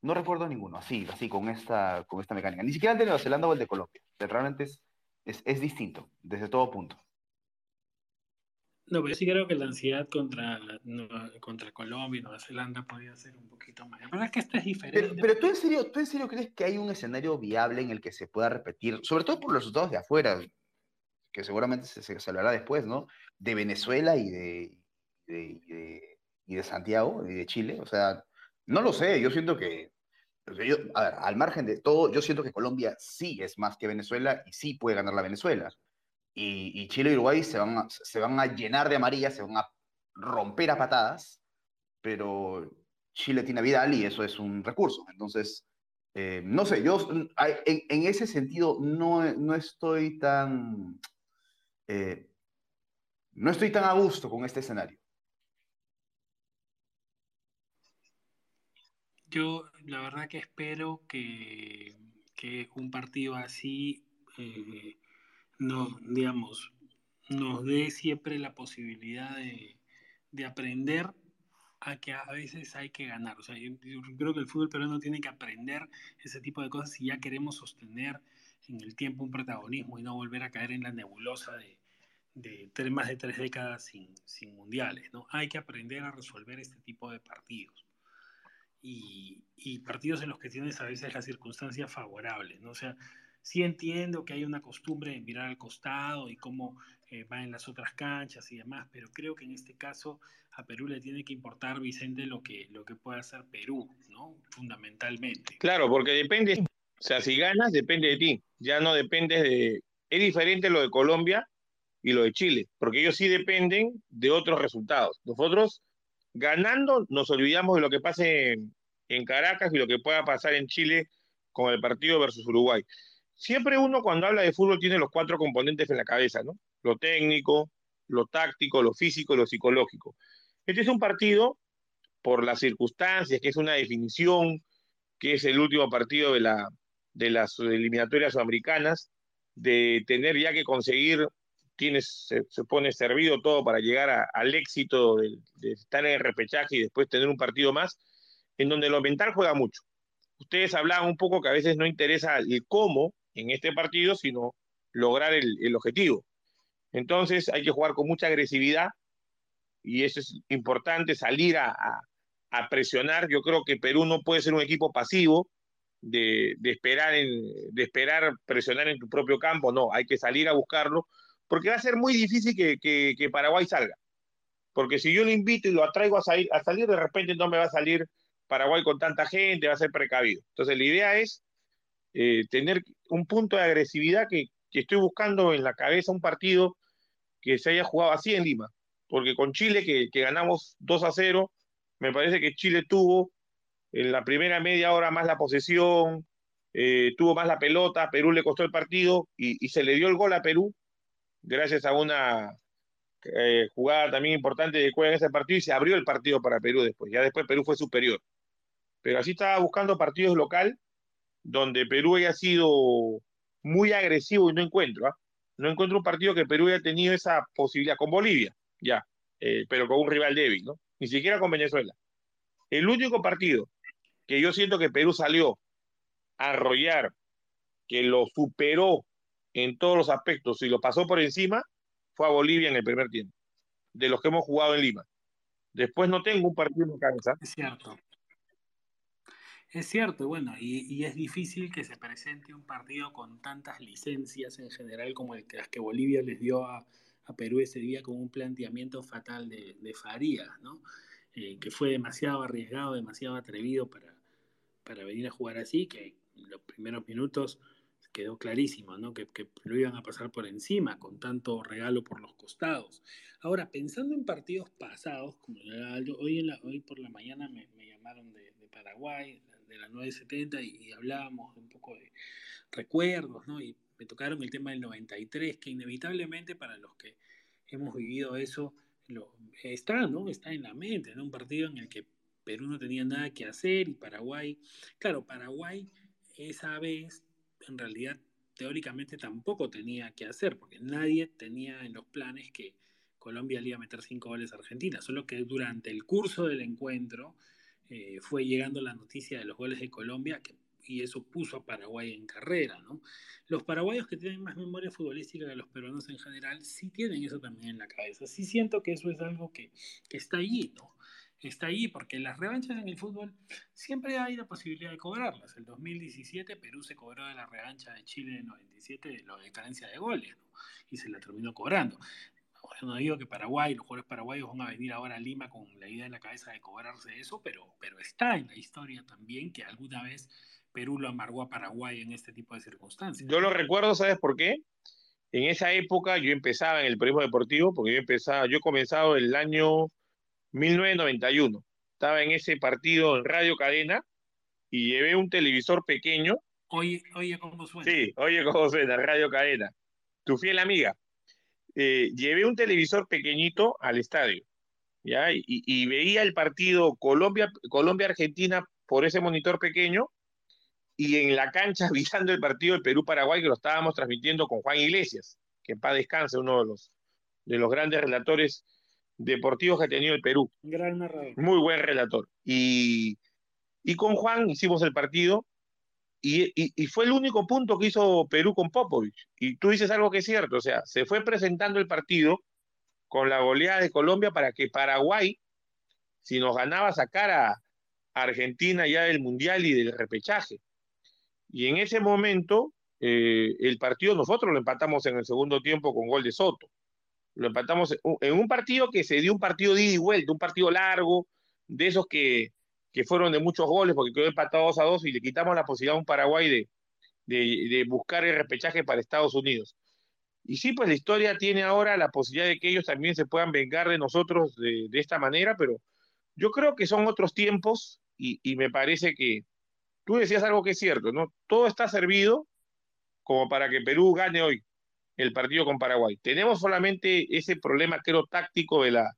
No recuerdo ninguno, así, así, con esta, con esta mecánica. Ni siquiera el de Nueva Zelanda o el de Colombia. Realmente es, es, distinto, desde todo punto. No, pero sí creo que la ansiedad contra, contra Colombia y Nueva Zelanda podría ser un poquito más. La verdad es que esta es diferente. Pero, pero, tú, en serio, tú en serio crees que hay un escenario viable en el que se pueda repetir, sobre todo por los resultados de afuera, que seguramente se, se, hablará después, ¿no? De Venezuela y de, y de, Santiago y de Chile. O sea, no lo sé, yo siento que, a ver, al margen de todo, yo siento que Colombia sí es más que Venezuela y sí puede ganar la Venezuela. Y, Chile y Uruguay se van, a, se van a llenar de amarillas, se van a romper a patadas, pero Chile tiene Vidal y eso es un recurso. Entonces, eh, no sé, yo en, en, ese sentido no, no estoy tan eh, no estoy tan a gusto con este escenario. Yo la verdad que espero que, un partido así eh, no, digamos, nos dé siempre la posibilidad de, aprender a que a veces hay que ganar. O sea, yo, creo que el fútbol peruano tiene que aprender ese tipo de cosas si ya queremos sostener en el tiempo un protagonismo y no volver a caer en la nebulosa de, de más de tres décadas sin, sin, mundiales. ¿no? Hay que aprender a resolver este tipo de partidos. Y, y, partidos en los que tienes a veces las circunstancias favorables. ¿no? O sea, sí entiendo que hay una costumbre de mirar al costado y cómo eh, va en las otras canchas y demás, pero creo que en este caso a Perú le tiene que importar, Vicente, lo que, lo que puede hacer Perú, ¿no? Fundamentalmente. Claro, porque depende, o sea, si ganas, depende de ti, ya no depende de... Es diferente lo de Colombia, y lo de Chile, porque ellos sí dependen de otros resultados. Nosotros, ganando, nos olvidamos de lo que pase en, Caracas y lo que pueda pasar en Chile con el partido versus Uruguay. Siempre uno cuando habla de fútbol tiene los cuatro componentes en la cabeza, ¿no? Lo técnico, lo táctico, lo físico y lo psicológico. Este es un partido, por las circunstancias, que es una definición, que es el último partido de, la, de las eliminatorias sudamericanas, de tener ya que conseguir tienes, se, pone servido todo para llegar al éxito de, estar en el repechaje y después tener un partido más, en donde lo mental juega mucho. Ustedes hablaban un poco que a veces no interesa el cómo en este partido, sino lograr el, objetivo. Entonces hay que jugar con mucha agresividad y eso es importante, salir a, presionar. Yo creo que Perú no puede ser un equipo pasivo de, esperar de esperar presionar en tu propio campo, no, hay que salir a buscarlo porque va a ser muy difícil que, Paraguay salga. Porque si yo lo invito y lo atraigo a salir, a salir, de repente no me va a salir Paraguay con tanta gente, va a ser precavido. Entonces la idea es eh, tener un punto de agresividad que, estoy buscando en la cabeza un partido que se haya jugado así en Lima, porque con Chile que, ganamos 2 a 0, me parece que Chile tuvo en la primera media hora más la posesión, eh, tuvo más la pelota, Perú le costó el partido y, se le dio el gol a Perú gracias a una eh, jugada también importante de Cueva en ese partido y se abrió el partido para Perú después. Ya después Perú fue superior. Pero así estaba buscando partidos local donde Perú haya sido muy agresivo y no encuentro. ¿eh? No encuentro un partido que Perú haya tenido esa posibilidad con Bolivia, ya, eh, pero con un rival débil, ¿no? Ni siquiera con Venezuela. El único partido que yo siento que Perú salió a arrollar, que lo superó en todos los aspectos y lo pasó por encima, fue a Bolivia en el primer tiempo, de los que hemos jugado en Lima. Después no tengo un partido en cabeza. Es cierto. Es cierto, bueno, y, y, es difícil que se presente un partido con tantas licencias en general como el que, las que Bolivia les dio a, a Perú ese día con un planteamiento fatal de, de Farías, ¿no? Eh, que fue demasiado arriesgado, demasiado atrevido para, para venir a jugar así, que en los primeros minutos quedó clarísimo, ¿no? Que, que, lo iban a pasar por encima con tanto regalo por los costados. Ahora, pensando en partidos pasados, como hoy, en la, hoy por la mañana me, llamaron de, de, Paraguay, de la 970, y, y, hablábamos un poco de recuerdos, ¿no? Y me tocaron el tema del 93, que inevitablemente para los que hemos vivido eso, lo, está, ¿no? Está en la mente, ¿no? Un partido en el que Perú no tenía nada que hacer y Paraguay, claro, Paraguay esa vez en realidad teóricamente tampoco tenía que hacer, porque nadie tenía en los planes que Colombia le iba a meter cinco goles a Argentina, solo que durante el curso del encuentro eh, fue llegando la noticia de los goles de Colombia que, y eso puso a Paraguay en carrera, ¿no? Los paraguayos que tienen más memoria futbolística que los peruanos en general sí tienen eso también en la cabeza, sí siento que eso es algo que, que está allí, ¿no? Está ahí porque las revanchas en el fútbol siempre hay la posibilidad de cobrarlas. El 2017 Perú se cobró de la revancha de Chile en el 97 de la diferencia de goles ¿no? y se la terminó cobrando. Ahora no digo que Paraguay, los jugadores paraguayos van a venir ahora a Lima con la idea en la cabeza de cobrarse eso, pero, pero está en la historia también que alguna vez Perú lo amargó a Paraguay en este tipo de circunstancias. Yo lo recuerdo, ¿sabes por qué? En esa época yo empezaba en el periodismo deportivo, porque yo empezaba, yo he comenzado el año 1991. Estaba en ese partido en Radio Cadena y llevé un televisor pequeño. Oye, oye cómo suena. Sí, oye cómo suena, Radio Cadena. Tu fiel amiga. Eh, llevé un televisor pequeñito al estadio, ¿ya? Y, y veía el partido Colombia, Colombia-Argentina por ese monitor pequeño y en la cancha avisando el partido del Perú-Paraguay que lo estábamos transmitiendo con Juan Iglesias, que en paz descanse, uno de los, de los grandes relatores deportivos que ha tenido el Perú. Gran narrador. Muy buen relator. Y, y con Juan hicimos el partido y, y, y, fue el único punto que hizo Perú con Popovich. Y tú dices algo que es cierto, o sea, se fue presentando el partido con la goleada de Colombia para que Paraguay, si nos ganaba, sacara a Argentina ya del Mundial y del repechaje. Y en ese momento, eh, el partido nosotros lo empatamos en el segundo tiempo con gol de Soto lo empatamos en un partido que se dio un partido de ida y vuelta, un partido largo, de esos que, que fueron de muchos goles, porque quedó empatado 2 a 2 y le quitamos la posibilidad a un Paraguay de, de, buscar el repechaje para Estados Unidos. Y sí, pues la historia tiene ahora la posibilidad de que ellos también se puedan vengar de nosotros de, esta manera, pero yo creo que son otros tiempos y me parece que tú decías algo que es cierto, ¿no? Todo está servido como para que Perú gane hoy el partido con Paraguay. Tenemos solamente ese problema, creo, táctico de la,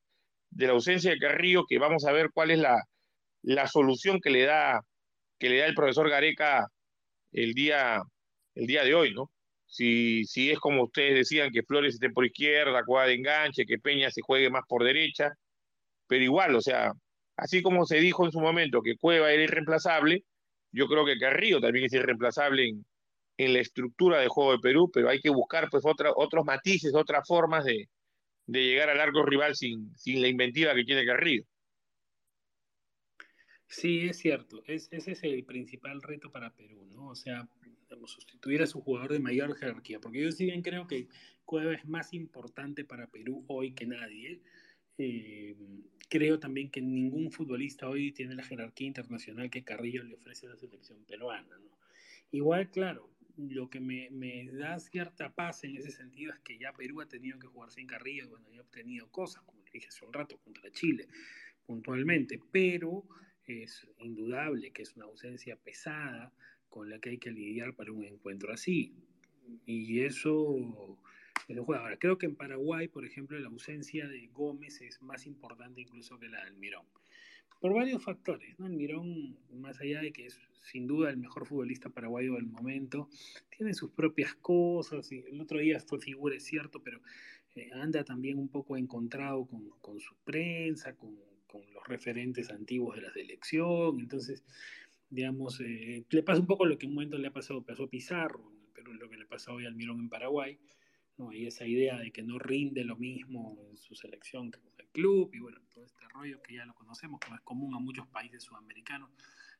de la ausencia de Carrillo, que vamos a ver cuál es la, la solución que le da que le da el profesor Gareca el día, el día de hoy, ¿no? Si, si es como ustedes decían, que Flores esté por izquierda, Cuadra de enganche, que Peña se juegue más por derecha, pero igual, o sea, así como se dijo en su momento que Cueva era irreemplazable, yo creo que Carrillo también es irreemplazable en, en la estructura de juego de Perú, pero hay que buscar pues otra, otros matices, otras formas de, de llegar al arco rival sin, sin, la inventiva que tiene Carrillo. Sí, es cierto, es, ese es el principal reto para Perú, ¿no? O sea, sustituir a su jugador de mayor jerarquía, porque yo sí bien creo que Cueva es más importante para Perú hoy que nadie. Eh, creo también que ningún futbolista hoy tiene la jerarquía internacional que Carrillo le ofrece a la selección peruana. ¿no? Igual, claro, lo que me, me, da cierta paz en ese sentido es que ya Perú ha tenido que jugar sin Carrillo, bueno, ya ha obtenido cosas, como le dije hace un rato, contra Chile, puntualmente, pero es indudable que es una ausencia pesada con la que hay que lidiar para un encuentro así. Y eso. Ahora, creo que en Paraguay, por ejemplo, la ausencia de Gómez es más importante incluso que la del Mirón. Por varios factores, ¿no? El Mirón, más allá de que es sin duda el mejor futbolista paraguayo del momento, tiene sus propias cosas, y el otro día fue figura, es cierto, pero eh, anda también un poco encontrado con, con su prensa, con, con los referentes antiguos de la selección, entonces, digamos, eh, le pasa un poco lo que en un momento le ha pasado, pasó a Pizarro, pero lo que le pasa hoy al Mirón en Paraguay, ¿no? Y esa idea de que no rinde lo mismo en su selección que club, y bueno, todo este rollo que ya lo conocemos, como es común a muchos países sudamericanos,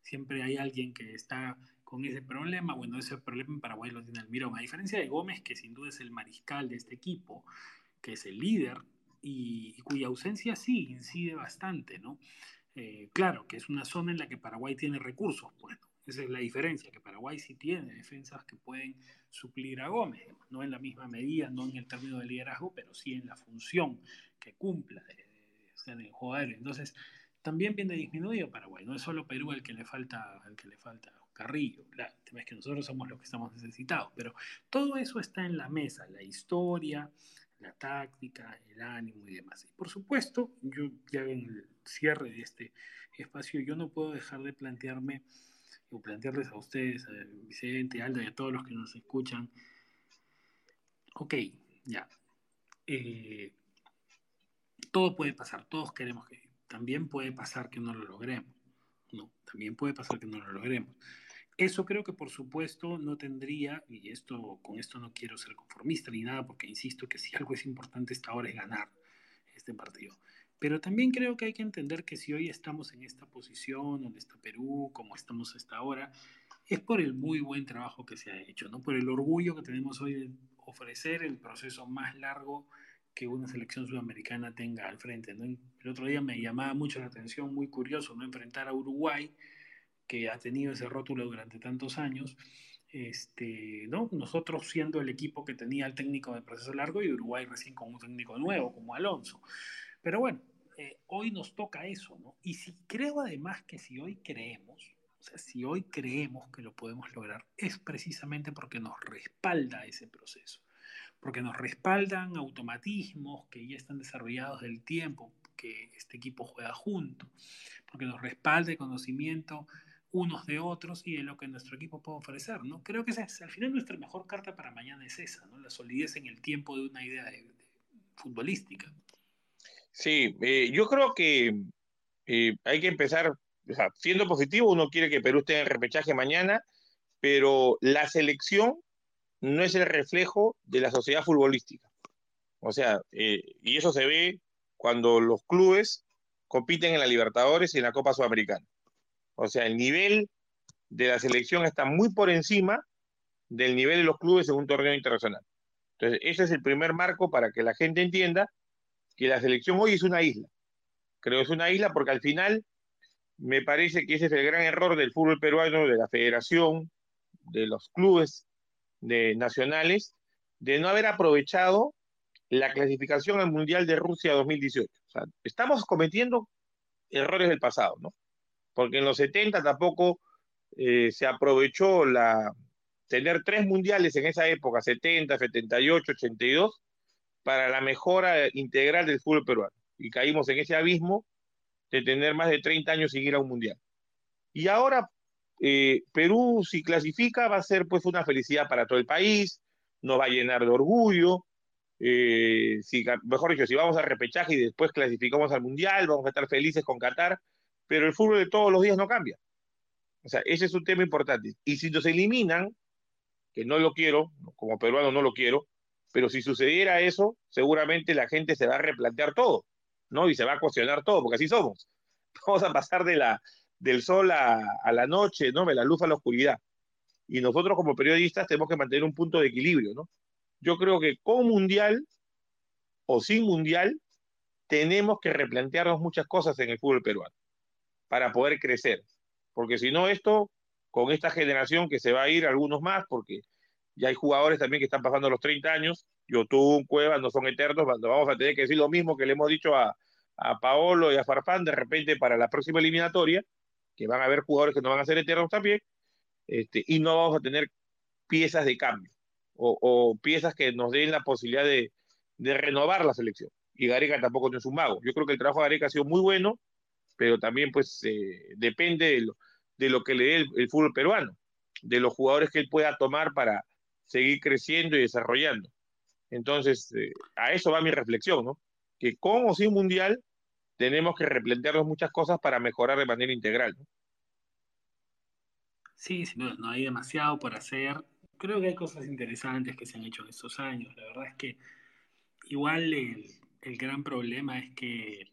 siempre hay alguien que está con ese problema, bueno, ese problema en Paraguay lo tiene el Mirón, a diferencia de Gómez, que sin duda es el mariscal de este equipo, que es el líder, y, cuya ausencia sí incide bastante, ¿no? Eh, claro, que es una zona en la que Paraguay tiene recursos, bueno, esa es la diferencia, que Paraguay sí tiene defensas que pueden suplir a Gómez, no en la misma medida, no en el término de liderazgo, pero sí en la función que cumpla de, de, jugadores. Entonces, también viene disminuido Paraguay, no es solo Perú el que le falta, el que le falta Carrillo, claro, el tema es que nosotros somos los que estamos necesitados, pero todo eso está en la mesa, la historia, la táctica, el ánimo y demás. Y por supuesto, yo ya en el cierre de este espacio, yo no puedo dejar de plantearme o plantearles a ustedes, a Vicente, Aldo y a todos los que nos escuchan, ok, ya, eh, todo puede pasar, todos queremos que, también puede pasar que no lo logremos, no, también puede pasar que no lo logremos. Eso creo que por supuesto no tendría, y esto con esto no quiero ser conformista ni nada, porque insisto que si algo es importante esta hora es ganar este partido. Pero también creo que hay que entender que si hoy estamos en esta posición, donde está Perú, como estamos hasta ahora, es por el muy buen trabajo que se ha hecho, ¿no? Por el orgullo que tenemos hoy de ofrecer el proceso más largo que una selección sudamericana tenga al frente. El otro día me llamaba mucho la atención, muy curioso, ¿no? Enfrentar a Uruguay que ha tenido ese rótulo durante tantos años, este, ¿no? nosotros siendo el equipo que tenía el técnico de proceso largo y Uruguay recién con un técnico nuevo como Alonso. Pero bueno, eh, hoy nos toca eso, ¿no? Y si creo además que si hoy creemos, o sea, si hoy creemos que lo podemos lograr, es precisamente porque nos respalda ese proceso, porque nos respaldan automatismos que ya están desarrollados del tiempo que este equipo juega junto, porque nos respalda el conocimiento unos de otros y de lo que nuestro equipo puede ofrecer, ¿no? Creo que esa es, al final nuestra mejor carta para mañana es esa, ¿no? La solidez en el tiempo de una idea futbolística. Sí, eh, yo creo que eh, hay que empezar, o sea, siendo positivo, uno quiere que Perú esté en repechaje mañana, pero la selección no es el reflejo de la sociedad futbolística. O sea, eh, y eso se ve cuando los clubes compiten en la Libertadores y en la Copa Sudamericana. O sea, el nivel de la selección está muy por encima del nivel de los clubes en un torneo internacional. Entonces, ese es el primer marco para que la gente entienda que la selección hoy es una isla. Creo que es una isla porque al final me parece que ese es el gran error del fútbol peruano, de la federación, de los clubes de nacionales, de no haber aprovechado la clasificación al Mundial de Rusia 2018. O sea, estamos cometiendo errores del pasado, ¿no? porque en los 70 tampoco eh, se aprovechó la tener tres mundiales en esa época, 70, 78, 82, para la mejora integral del fútbol peruano. Y caímos en ese abismo de tener más de 30 años sin ir a un mundial. Y ahora eh, Perú, si clasifica, va a ser pues una felicidad para todo el país, nos va a llenar de orgullo. Eh, si, mejor dicho, si vamos a repechaje y después clasificamos al mundial, vamos a estar felices con Qatar pero el fútbol de todos los días no cambia. O sea, ese es un tema importante. Y si nos eliminan, que no lo quiero, como peruano no lo quiero, pero si sucediera eso, seguramente la gente se va a replantear todo, ¿no? Y se va a cuestionar todo, porque así somos. Vamos a pasar de la, del sol a, la noche, ¿no? De la luz a la oscuridad. Y nosotros como periodistas tenemos que mantener un punto de equilibrio, ¿no? Yo creo que con mundial o sin mundial, tenemos que replantearnos muchas cosas en el fútbol peruano para poder crecer. Porque si no, esto, con esta generación que se va a ir, algunos más, porque ya hay jugadores también que están pasando los 30 años, un Cuevas no son eternos, vamos a tener que decir lo mismo que le hemos dicho a, a Paolo y a Farfán de repente para la próxima eliminatoria, que van a haber jugadores que no van a ser eternos también, este, y no vamos a tener piezas de cambio o, piezas que nos den la posibilidad de, renovar la selección. Y Gareca tampoco no es un mago. Yo creo que el trabajo de Gareca ha sido muy bueno, pero también pues eh, depende de lo, de lo, que le dé el, fútbol peruano, de los jugadores que él pueda tomar para seguir creciendo y desarrollando. Entonces, eh, a eso va mi reflexión, ¿no? Que con o sin mundial tenemos que replantearnos muchas cosas para mejorar de manera integral. ¿no? Sí, no, hay demasiado por hacer. Creo que hay cosas interesantes que se han hecho en estos años. La verdad es que igual el, gran problema es que,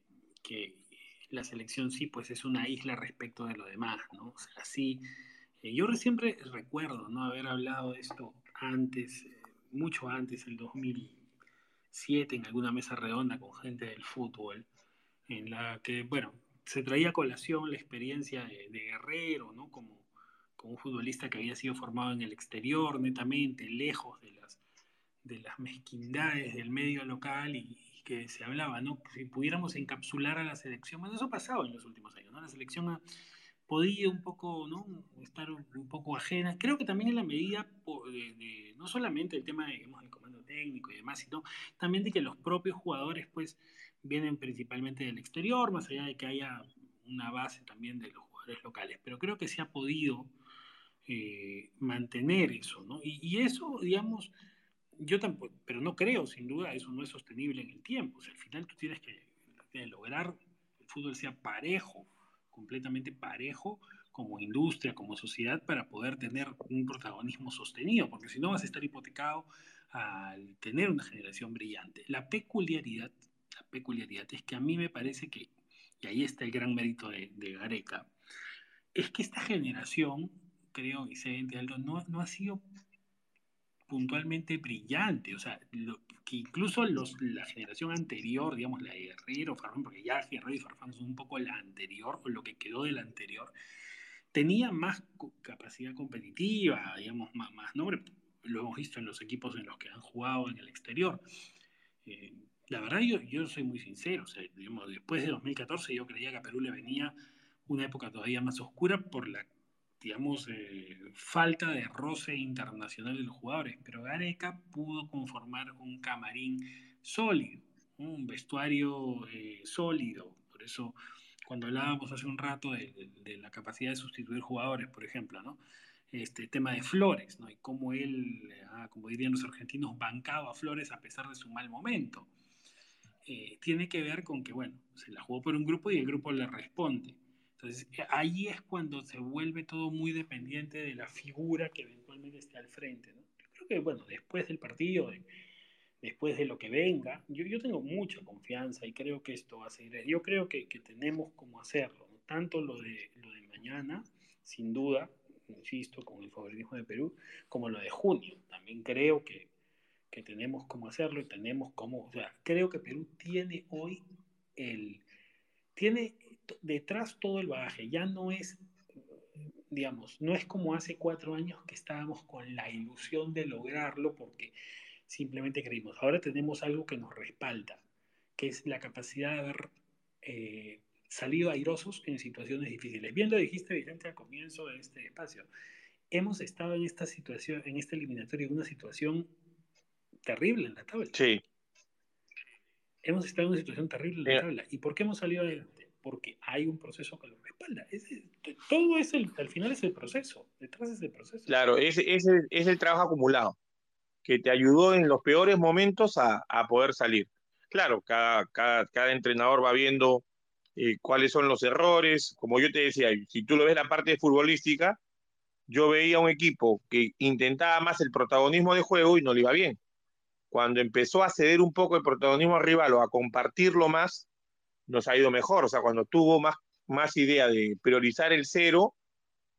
la selección sí, pues es una isla respecto de lo demás, ¿no? O sea, sí, eh, yo siempre recuerdo, ¿no? Haber hablado de esto antes, eh, mucho antes, el 2007, en alguna mesa redonda con gente del fútbol, en la que, bueno, se traía a colación la experiencia de, Guerrero, ¿no? Como, como un futbolista que había sido formado en el exterior, netamente, lejos de las, de las mezquindades del medio local y, que se hablaba, ¿no? Si pudiéramos encapsular a la selección, bueno, eso ha pasado en los últimos años, ¿no? La selección ha podido un poco, ¿no? Estar un poco ajena. Creo que también en la medida de, no solamente el tema, digamos, del comando técnico y demás, sino también de que los propios jugadores, pues, vienen principalmente del exterior, más allá de que haya una base también de los jugadores locales. Pero creo que se ha podido eh, mantener eso, ¿no? Y, eso, digamos, yo tampoco, pero no creo, sin duda, eso no es sostenible en el tiempo. Al final tú tienes que, que lograr que el fútbol sea parejo completamente parejo como industria, como sociedad, para poder tener un protagonismo sostenido, porque si no vas a estar hipotecado al tener una generación brillante. La peculiaridad, la peculiaridad es que a mí me parece que, y ahí está el gran mérito de, Gareca, es que esta generación, creo, Vicente Aldo, no, no ha sido puntualmente brillante, o sea, que incluso los, la generación anterior, digamos, la de Herrero, Farfán, porque ya Herrero y Farfán son un poco la anterior, o lo que quedó de la anterior, tenía más capacidad competitiva, digamos, más, más nombre, lo hemos visto en los equipos en los que han jugado en el exterior. Eh, la verdad, yo, yo soy muy sincero, o sea, digamos, después de 2014 yo creía que a Perú le venía una época todavía más oscura por la digamos, eh, falta de roce internacional de los jugadores, pero Gareca pudo conformar un camarín sólido, un vestuario eh, sólido. Por eso, cuando hablábamos hace un rato de, la capacidad de sustituir jugadores, por ejemplo, ¿no? Este tema de Flores, ¿no? Y cómo él, ah, como dirían los argentinos, bancaba a Flores a pesar de su mal momento. Eh, tiene que ver con que, bueno, se la jugó por un grupo y el grupo le responde. Entonces, eh, ahí es cuando se vuelve todo muy dependiente de la figura que eventualmente esté al frente. ¿no? Yo creo que, bueno, después del partido, después de lo que venga, yo, yo, tengo mucha confianza y creo que esto va a seguir. Yo creo que, que tenemos como hacerlo, tanto lo de, lo de mañana, sin duda, insisto, con el favoritismo de Perú, como lo de junio. También creo que, que tenemos como hacerlo y tenemos como, o sea, creo que Perú tiene hoy el tiene detrás todo el bagaje, ya no es, digamos, no es como hace cuatro años que estábamos con la ilusión de lograrlo porque simplemente creímos. Ahora tenemos algo que nos respalda, que es la capacidad de haber eh, salido airosos en situaciones difíciles. Bien lo dijiste, Vicente, al comienzo de este espacio. Hemos estado en esta situación, en esta eliminatoria, en una situación terrible en la tabla. Sí hemos estado en una situación terrible en la tabla. ¿Y por qué hemos salido adelante? Porque hay un proceso que lo respalda. todo es el, al final es el proceso, detrás es el proceso. Claro, es, es, el, es el trabajo acumulado, que te ayudó en los peores momentos a, a poder salir. Claro, cada, cada, cada entrenador va viendo eh, cuáles son los errores. Como yo te decía, si tú lo ves la parte futbolística, yo veía un equipo que intentaba más el protagonismo de juego y no le iba bien cuando empezó a ceder un poco el protagonismo al rival o a compartirlo más, nos ha ido mejor. O sea, cuando tuvo más, más idea de priorizar el cero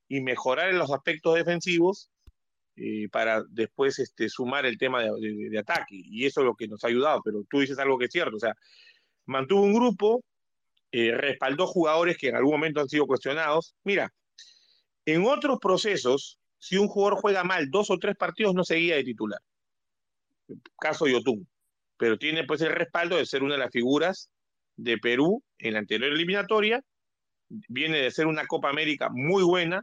y mejorar en los aspectos defensivos eh, para después este, sumar el tema de, ataque. Y eso es lo que nos ha ayudado. Pero tú dices algo que es cierto. O sea, mantuvo un grupo, eh, respaldó jugadores que en algún momento han sido cuestionados. Mira, en otros procesos, si un jugador juega mal dos o tres partidos, no seguía de titular. Caso Yotun. Pero tiene pues el respaldo de ser una de las figuras de Perú en la anterior eliminatoria. Viene de ser una Copa América muy buena,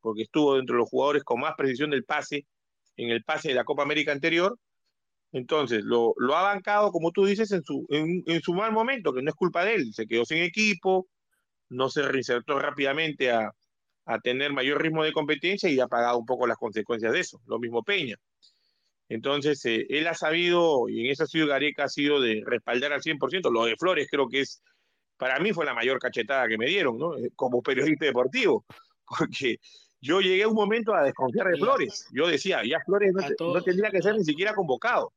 porque estuvo dentro de los jugadores con más precisión del pase en el pase de la Copa América anterior. Entonces, lo, lo ha bancado, como tú dices, en su, en, en, su mal momento, que no es culpa de él. Se quedó sin equipo, no se reinsertó rápidamente a, a tener mayor ritmo de competencia y ha pagado un poco las consecuencias de eso. Lo mismo Peña. Entonces, eh, él ha sabido, y en esa ciudad Gareca ha sido de respaldar al 100%. Lo de Flores creo que es, para mí fue la mayor cachetada que me dieron, ¿no? Eh, como periodista deportivo, porque yo llegué a un momento a desconfiar de Flores. Yo decía, ya Flores no, no tendría que ser ni siquiera convocado.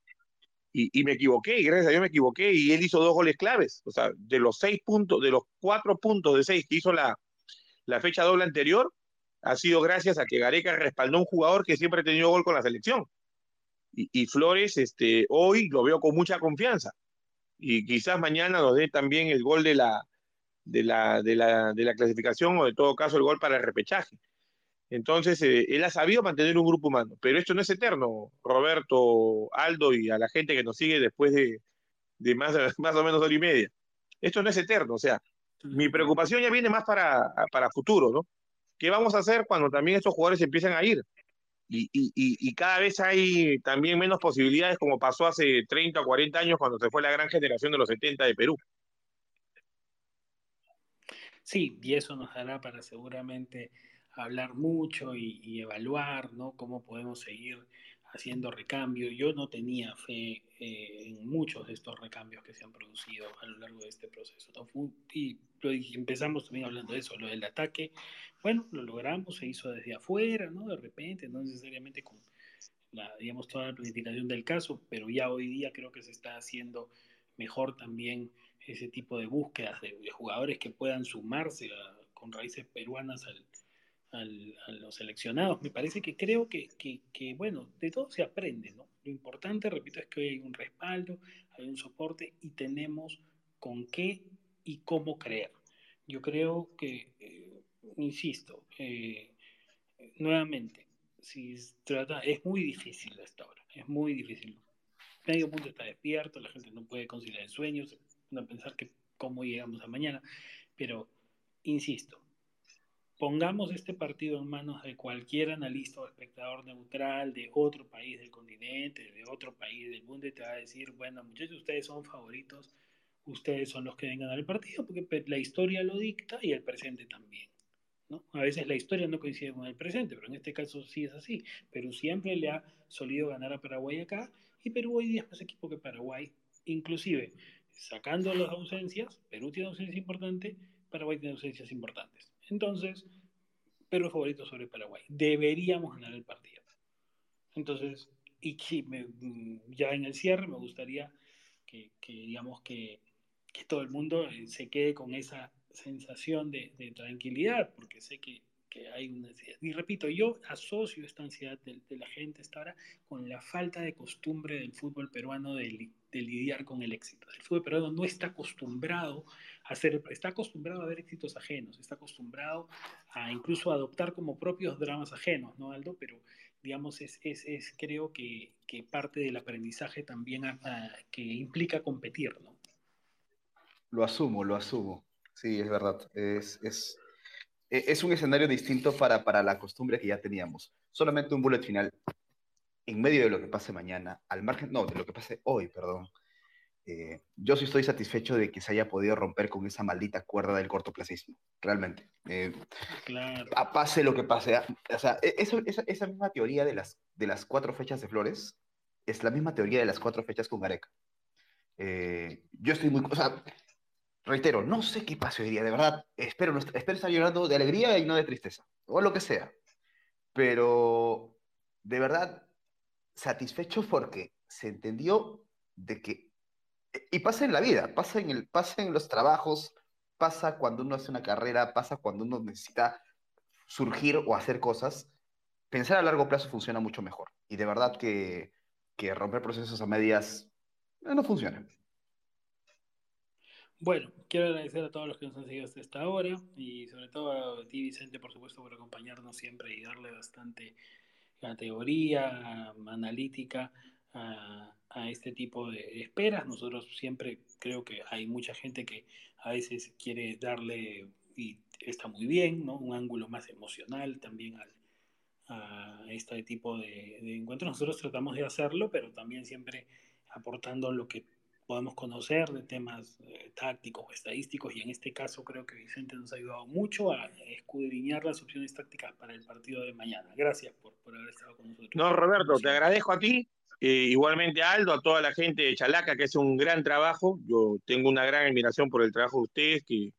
Y, y, me equivoqué, y gracias a Dios me equivoqué, y él hizo dos goles claves. O sea, de los seis puntos, de los cuatro puntos de seis que hizo la, la fecha doble anterior, ha sido gracias a que Gareca respaldó a un jugador que siempre ha tenido gol con la selección. Y, Flores, este, hoy lo veo con mucha confianza. Y quizás mañana nos dé también el gol de la, de la, de la, de la clasificación o de todo caso el gol para el repechaje. Entonces, eh, él ha sabido mantener un grupo humano, pero esto no es eterno, Roberto, Aldo y a la gente que nos sigue después de, de más, más o menos hora y media. Esto no es eterno, o sea, mi preocupación ya viene más para, para futuro, ¿no? ¿Qué vamos a hacer cuando también estos jugadores empiezan a ir? Y, y, y, cada vez hay también menos posibilidades como pasó hace 30 o 40 años cuando se fue la gran generación de los 70 de Perú. Sí, y eso nos dará para seguramente hablar mucho y, y, evaluar ¿no? cómo podemos seguir haciendo recambio. Yo no tenía fe eh, en muchos de estos recambios que se han producido a lo largo de este proceso. ¿no? Y, y empezamos también hablando de eso, lo del ataque. Bueno, lo logramos, se hizo desde afuera, ¿no? De repente, no necesariamente con la, digamos, toda la planificación del caso, pero ya hoy día creo que se está haciendo mejor también ese tipo de búsquedas de, de jugadores que puedan sumarse a, con raíces peruanas al, al, a los seleccionados. Me parece que creo que, que, que, bueno, de todo se aprende, ¿no? Lo importante, repito, es que hoy hay un respaldo, hay un soporte y tenemos con qué y cómo creer. Yo creo que, eh, insisto, eh, nuevamente, si trata, es muy difícil hasta ahora, es muy difícil. Medio mundo está despierto, la gente no puede conciliar el sueño, no pensar que cómo llegamos a mañana, pero insisto, pongamos este partido en manos de cualquier analista o espectador neutral de otro país del continente, de otro país del mundo, y te va a decir, bueno, muchachos, ustedes son favoritos, ustedes son los que deben ganar el partido, porque la historia lo dicta y el presente también. ¿no? A veces la historia no coincide con el presente, pero en este caso sí es así. Perú siempre le ha solido ganar a Paraguay acá, y Perú hoy día es más equipo que Paraguay, inclusive sacando las ausencias, Perú tiene ausencias importantes, Paraguay tiene ausencias importantes. Entonces, Perú es favorito sobre Paraguay. Deberíamos ganar el partido. Entonces, y me, ya en el cierre me gustaría que, digamos, que, todo el mundo eh, se quede con esa sensación de, tranquilidad, porque sé que, hay una ansiedad. Y repito, yo asocio esta ansiedad de, de la gente hasta ahora con la falta de costumbre del fútbol peruano de, de lidiar con el éxito. El fútbol peruano no está acostumbrado a hacer, está acostumbrado a ver éxitos ajenos, está acostumbrado a incluso adoptar como propios dramas ajenos, ¿no, Aldo? Pero, digamos, es, es, es creo que, que, parte del aprendizaje también a, a, que implica competir, ¿no? Lo asumo, lo asumo. Sí, es verdad. Es, es, es un escenario distinto para, para la costumbre que ya teníamos. Solamente un bullet final en medio de lo que pase mañana, al margen, no, de lo que pase hoy, perdón, eh, yo sí estoy satisfecho de que se haya podido romper con esa maldita cuerda del cortoplacismo, realmente. Eh, claro. A pase lo que pase. A, o sea, e, eso, esa, esa, misma teoría de las, de las cuatro fechas de Flores es la misma teoría de las cuatro fechas con Gareca. Eh, yo estoy muy... O sea, reitero, no sé qué pase hoy día, de verdad. Espero, espero estar llorando de alegría y no de tristeza, o lo que sea. Pero, de verdad, satisfecho porque se entendió de que, y pasa en la vida, pasa en, el, pasa en los trabajos, pasa cuando uno hace una carrera, pasa cuando uno necesita surgir o hacer cosas, pensar a largo plazo funciona mucho mejor. Y de verdad que, que romper procesos a medias eh, no funciona. Bueno, quiero agradecer a todos los que nos han seguido hasta esta hora y sobre todo a ti, Vicente, por supuesto, por acompañarnos siempre y darle bastante categoría analítica a, este tipo de esperas. Nosotros siempre creo que hay mucha gente que a veces quiere darle, y está muy bien, ¿no? un ángulo más emocional también a este tipo de encuentros. Nosotros tratamos de hacerlo, pero también siempre aportando lo que podemos conocer de temas eh, tácticos o estadísticos y en este caso creo que Vicente nos ha ayudado mucho a escudriñar las opciones tácticas para el partido de mañana. Gracias por, haber estado con nosotros. No, Roberto, te agradezco a ti, eh, igualmente a Aldo, a toda la gente de Chalaca que hace un gran trabajo. Yo tengo una gran admiración por el trabajo de ustedes que,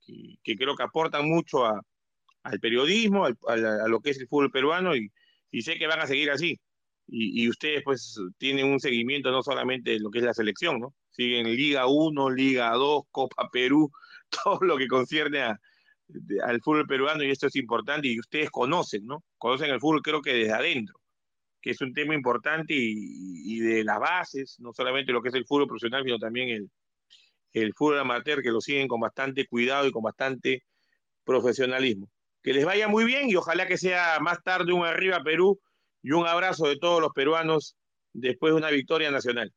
que, creo que aportan mucho al periodismo, a, lo que es el fútbol peruano y, sé que van a seguir así. Y, ustedes pues tienen un seguimiento no solamente de lo que es la selección, ¿no? Siguen Liga 1, Liga 2, Copa Perú, todo lo que concierne al fútbol peruano y esto es importante y ustedes conocen, ¿no? Conocen el fútbol creo que desde adentro, que es un tema importante y, de las bases, no solamente lo que es el fútbol profesional, sino también el, el fútbol amateur, que lo siguen con bastante cuidado y con bastante profesionalismo. Que les vaya muy bien y ojalá que sea más tarde un arriba Perú y un abrazo de todos los peruanos después de una victoria nacional.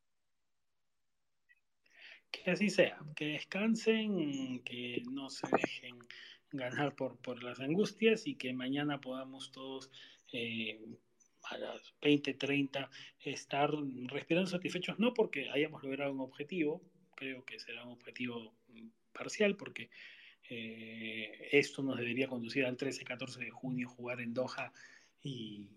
Que así sea, que descansen, que no se dejen ganar por, por las angustias y que mañana podamos todos eh, a las 20, 30 estar respirando satisfechos, no porque hayamos logrado un objetivo, creo que será un objetivo parcial, porque eh, esto nos debería conducir al 13, 14 de junio, jugar en Doha y,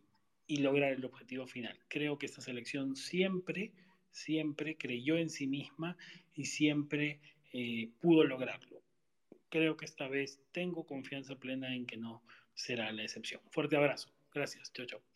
y lograr el objetivo final. Creo que esta selección siempre siempre creyó en sí misma y siempre eh, pudo lograrlo. Creo que esta vez tengo confianza plena en que no será la excepción. Fuerte abrazo. Gracias. Chao, chao.